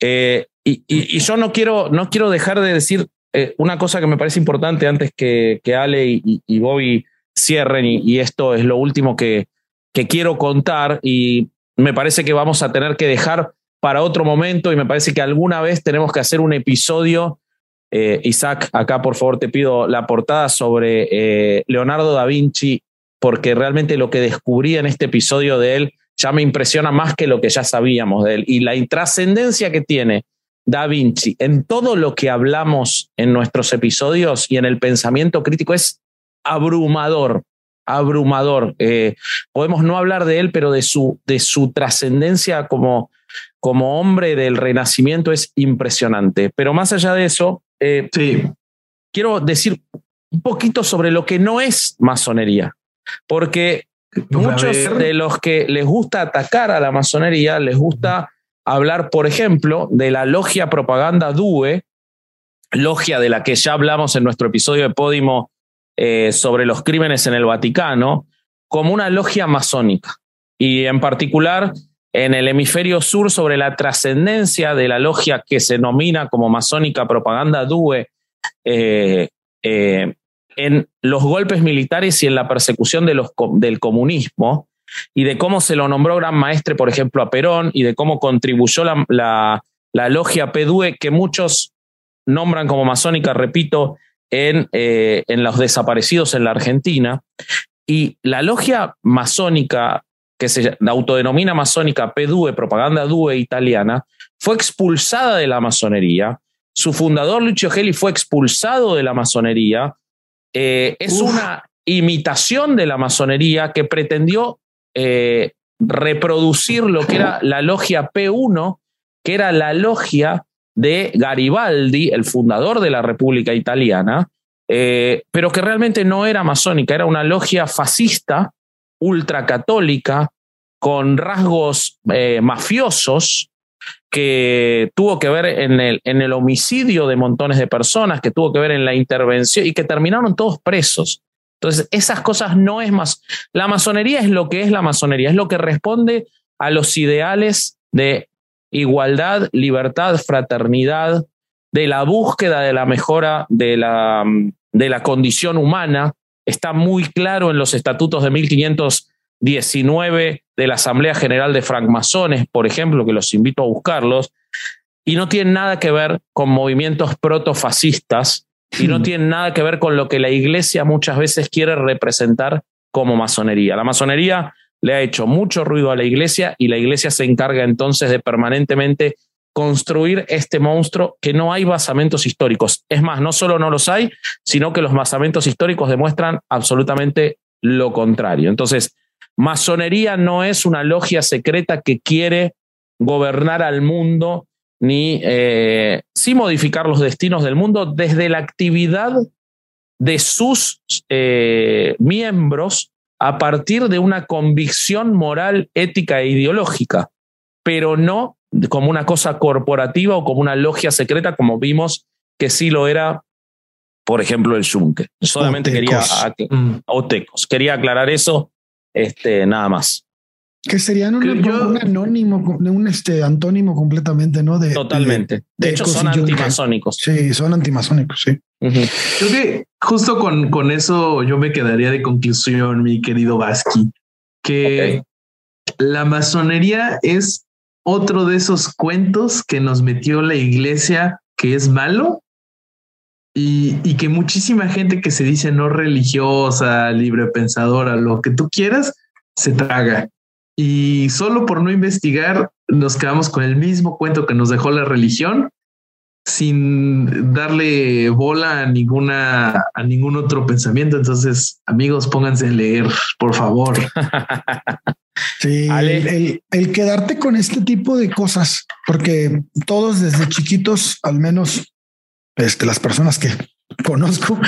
Eh, y, yo no quiero, no quiero dejar de decir eh, una cosa que me parece importante antes que, que Ale y, y Bobby cierren, y, esto es lo último que, que quiero contar, y me parece que vamos a tener que dejar para otro momento, y me parece que alguna vez tenemos que hacer un episodio eh, Isaac, acá por favor te pido la portada sobre eh, Leonardo da Vinci, porque realmente lo que descubrí en este episodio de él ya me impresiona más que lo que ya sabíamos de él. Y la intrascendencia que tiene Da Vinci en todo lo que hablamos en nuestros episodios y en el pensamiento crítico es abrumador, abrumador. Eh, podemos no hablar de él, pero de su, de su trascendencia como, como hombre del renacimiento es impresionante. Pero más allá de eso, eh, sí. quiero decir un poquito sobre lo que no es masonería, porque muchos de los que les gusta atacar a la masonería les gusta hablar, por ejemplo, de la logia propaganda DUE, logia de la que ya hablamos en nuestro episodio de Podimo eh, sobre los crímenes en el Vaticano, como una logia masónica. Y en particular en el hemisferio sur sobre la trascendencia de la logia que se denomina como masónica propaganda DUE eh, eh, en los golpes militares y en la persecución de los, del comunismo y de cómo se lo nombró gran maestre, por ejemplo, a Perón y de cómo contribuyó la, la, la logia PDUE que muchos nombran como masónica, repito, en, eh, en los desaparecidos en la Argentina. Y la logia masónica que se autodenomina masónica PDUE, propaganda DUE italiana, fue expulsada de la masonería. Su fundador, Lucio Gelli, fue expulsado de la masonería. Eh, es una imitación de la masonería que pretendió eh, reproducir lo que era la logia P1, que era la logia de Garibaldi, el fundador de la República Italiana, eh, pero que realmente no era masónica, era una logia fascista ultracatólica con rasgos eh, mafiosos que tuvo que ver en el, en el homicidio de montones de personas, que tuvo que ver en la intervención y que terminaron todos presos. Entonces, esas cosas no es más. La masonería es lo que es la masonería, es lo que responde a los ideales de igualdad, libertad, fraternidad, de la búsqueda de la mejora de la, de la condición humana, está muy claro en los estatutos de 1500 19 de la Asamblea General de Francmasones, por ejemplo, que los invito a buscarlos, y no tienen nada que ver con movimientos protofascistas y no tienen nada que ver con lo que la iglesia muchas veces quiere representar como masonería. La masonería le ha hecho mucho ruido a la iglesia y la iglesia se encarga entonces de permanentemente construir este monstruo que no hay basamentos históricos. Es más, no solo no los hay, sino que los basamentos históricos demuestran absolutamente lo contrario. Entonces, masonería no es una logia secreta que quiere gobernar al mundo ni eh, modificar los destinos del mundo desde la actividad de sus eh, miembros a partir de una convicción moral, ética e ideológica, pero no como una cosa corporativa o como una logia secreta, como vimos que sí lo era, por ejemplo, el Junque. Solamente quería mm. Quería aclarar eso, este, nada más. Que serían un, anónimo, un este, antónimo completamente, ¿no? De, Totalmente. De, hecho, son antimasónicos. Sí, son antimasónicos, sí. Creo que justo con, con eso yo me quedaría de conclusión, mi querido Basqui, que la masonería es otro de esos cuentos que nos metió la iglesia que es malo y, y, que muchísima gente que se dice no religiosa, libre pensadora, lo que tú quieras, se traga. Y solo por no investigar, nos quedamos con el mismo cuento que nos dejó la religión, sin darle bola a ninguna, a ningún otro pensamiento. Entonces, amigos, pónganse a leer, por favor. Sí, el, quedarte con este tipo de cosas, porque todos desde chiquitos, al menos este, las personas que conozco,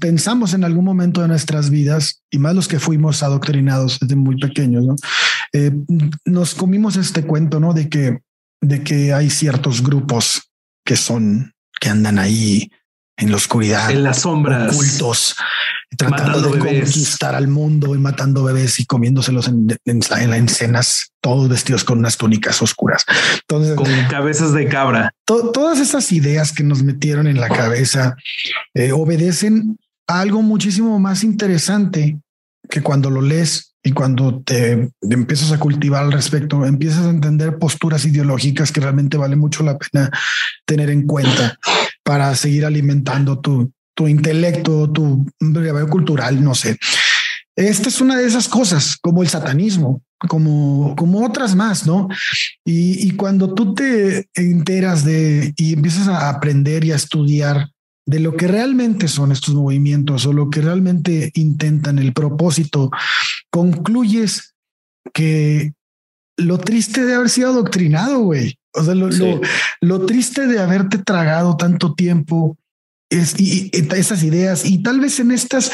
pensamos en algún momento de nuestras vidas, y más los que fuimos adoctrinados desde muy pequeños, ¿no? Eh, nos comimos este cuento, ¿no? De que, de que hay ciertos grupos que son, que andan ahí en la oscuridad, en las sombras, ocultos, tratando de conquistar al mundo y matando bebés y comiéndoselos en, en, en todos vestidos con unas túnicas oscuras. Entonces, con cabezas de cabra. todas esas ideas que nos metieron en la cabeza eh, obedecen a algo muchísimo más interesante que cuando lo lees y cuando te empiezas a cultivar al respecto, empiezas a entender posturas ideológicas que realmente vale mucho la pena tener en cuenta para seguir alimentando tu, tu intelecto, tu cultural, no sé. Esta es una de esas cosas, como el satanismo, como, como otras más, ¿no? Y, y cuando tú te enteras de y empiezas a aprender y a estudiar de lo que realmente son estos movimientos o lo que realmente intentan, el propósito, concluyes que lo triste de haber sido adoctrinado, güey. O sea, lo, triste de haberte tragado tanto tiempo es, y, esas ideas y tal vez en estas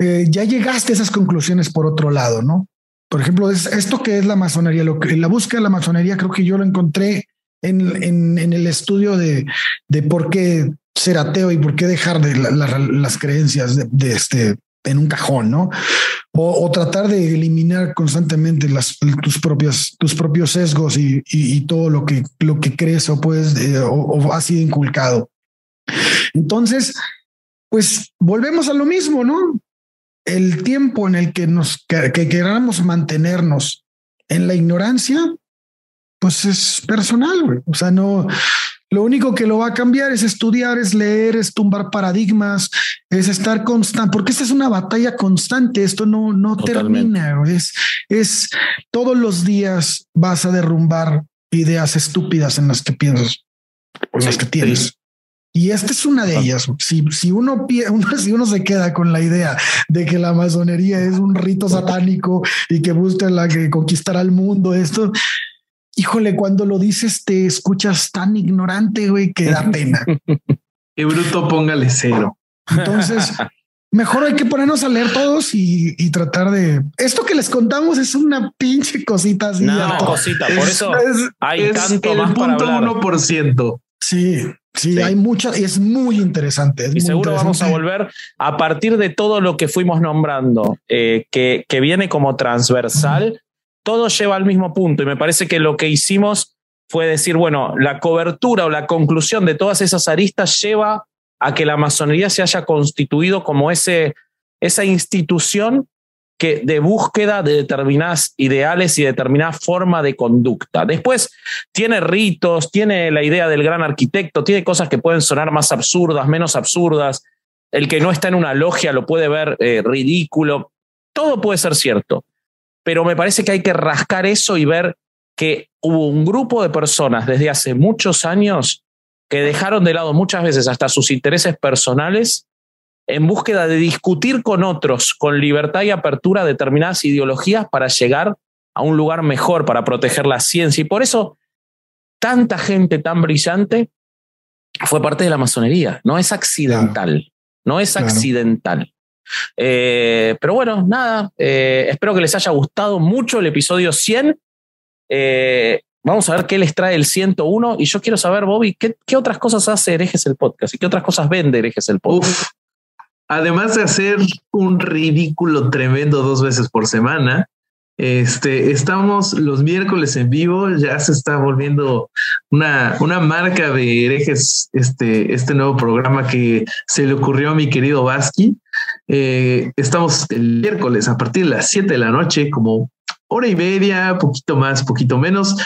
eh, ya llegaste a esas conclusiones por otro lado, ¿no? Por ejemplo, es esto que es la masonería, lo que la búsqueda de la masonería, creo que yo lo encontré en, en, el estudio de, de por qué ser ateo y por qué dejar de las creencias de, este en un cajón, ¿no? O, tratar de eliminar constantemente las, tus propios, tus propios sesgos y, todo lo que, lo que crees o puedes eh, o, ha sido inculcado. Entonces, pues volvemos a lo mismo, ¿no? El tiempo en el que nos que queramos mantenernos en la ignorancia, pues es personal, güey. O sea, no, lo único que lo va a cambiar es estudiar, es leer, es tumbar paradigmas, es estar constante, porque esta es una batalla constante, esto no, no termina, es, es todos los días vas a derrumbar ideas estúpidas en las que piensas, en las que tienes. Y esta es una de ellas. Si, si uno, si uno se queda con la idea de que la masonería es un rito satánico y que busca la que conquistará el mundo, esto híjole, cuando lo dices te escuchas tan ignorante, güey, que da pena. Qué bruto, póngale cero. Entonces, mejor hay que ponernos a leer todos y, tratar de. Esto que les contamos es una pinche cosita así. No, cosita, por eso hay tanto más para hablar. 1%. Sí, sí, hay mucha, es muy interesante. y seguro vamos a volver a partir de todo lo que fuimos nombrando, eh, que, que viene como transversal todo lleva al mismo punto y me parece que lo que hicimos fue decir, bueno, la cobertura o la conclusión de todas esas aristas lleva a que la masonería se haya constituido como ese, esa institución que de búsqueda de determinadas ideales y determinada forma de conducta. Después tiene ritos, tiene la idea del gran arquitecto, tiene cosas que pueden sonar más absurdas, menos absurdas. El que no está en una logia lo puede ver eh, ridículo. Todo puede ser cierto, pero me parece que hay que rascar eso y ver que hubo un grupo de personas desde hace muchos años que dejaron de lado muchas veces hasta sus intereses personales en búsqueda de discutir con otros con libertad y apertura determinadas ideologías para llegar a un lugar mejor, para proteger la ciencia. Y por eso tanta gente tan brillante fue parte de la masonería. No es accidental, no es accidental. Eh, pero bueno, nada, eh, espero que les haya gustado mucho el episodio 100. Eh, vamos a ver qué les trae el 101 y yo quiero saber, Bobby, ¿qué, qué otras cosas hace Herejes el Podcast y qué otras cosas vende Herejes el Podcast? además de hacer un ridículo tremendo dos veces por semana, este, estamos los miércoles en vivo, ya se está volviendo una, una marca de herejes, este, este nuevo programa que se le ocurrió a mi querido Vasqui. Eh, estamos el miércoles a partir de las 7 de la noche, como hora y media, poquito más, poquito menos,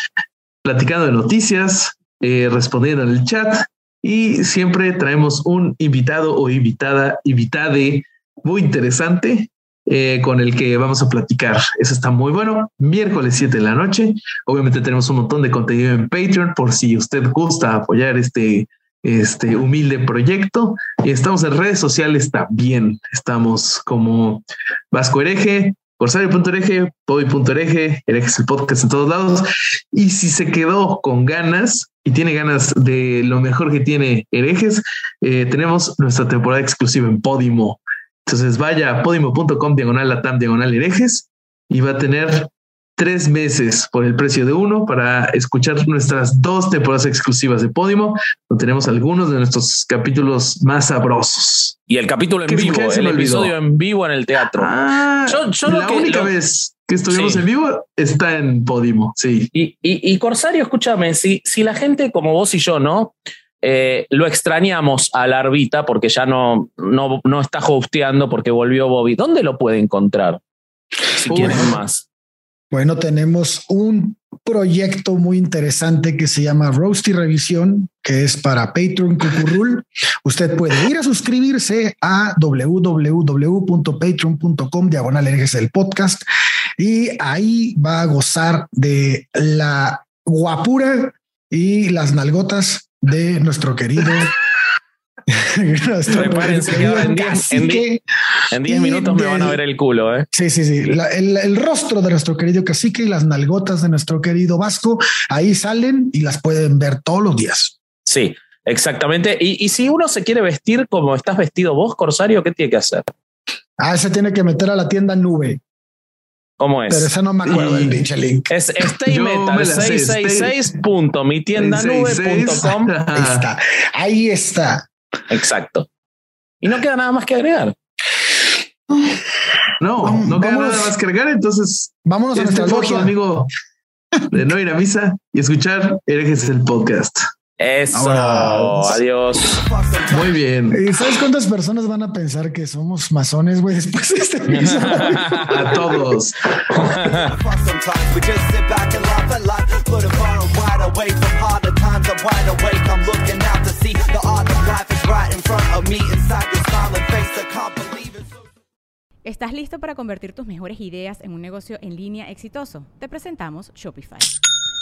platicando de noticias, eh, respondiendo en el chat y siempre traemos un invitado o invitada, invitade muy interesante eh, con el que vamos a platicar. Eso está muy bueno. Miércoles 7 de la noche. Obviamente tenemos un montón de contenido en Patreon por si usted gusta apoyar este, este humilde proyecto. Estamos en redes sociales también. Estamos como Vasco Hereje, Corsario.ereje, Bobby.ereje, Herejes el podcast en todos lados. Y si se quedó con ganas y tiene ganas de lo mejor que tiene Herejes, eh, tenemos nuestra temporada exclusiva en Podimo. Entonces vaya a podimo.com diagonal latam diagonal herejes y va a tener tres meses por el precio de uno para escuchar nuestras dos temporadas exclusivas de Podimo, donde tenemos algunos de nuestros capítulos más sabrosos. Y el capítulo en vivo, el episodio en vivo en el teatro. Ah, la única vez que estuvimos en vivo está en Podimo, sí. Y, y, Corsario, escúchame, si, si la gente como vos y yo, ¿no? Eh, lo extrañamos a Larvita porque ya no, no, no está hosteando porque volvió Bobby. ¿Dónde lo puede encontrar? Si quieren más. Bueno, tenemos un proyecto muy interesante que se llama Roasty Revisión, que es para Patreon Cucurrul. Usted puede ir a suscribirse a www.patreon.com diagonal el podcast y ahí va a gozar de la guapura y las nalgotas de nuestro querido en 10 minutos me van a ver el culo. ¿eh? Sí, sí, sí. el, rostro de nuestro querido cacique y las nalgotas de nuestro querido Vasco ahí salen y las pueden ver todos los días. Sí, exactamente. Y, si uno se quiere vestir como estás vestido vos, Corsario, ¿qué tiene que hacer? Ah, se tiene que meter a la tienda nube. ¿Cómo es? Pero esa no me acuerdo del pinche link. Es staymetal666.mitiendanube.com. Ahí está. Ahí está. Exacto. Y no queda nada más que agregar. No, no queda nada más que agregar. Entonces, vámonos a este nuestra amigo de no ir a misa y escuchar Herejes el podcast. Eso, adiós. Muy bien. ¿Y sabes cuántas personas van a pensar que somos masones, güey, después de este episodio? a todos. ¿Estás listo para convertir tus mejores ideas en un negocio en línea exitoso? Te presentamos Shopify.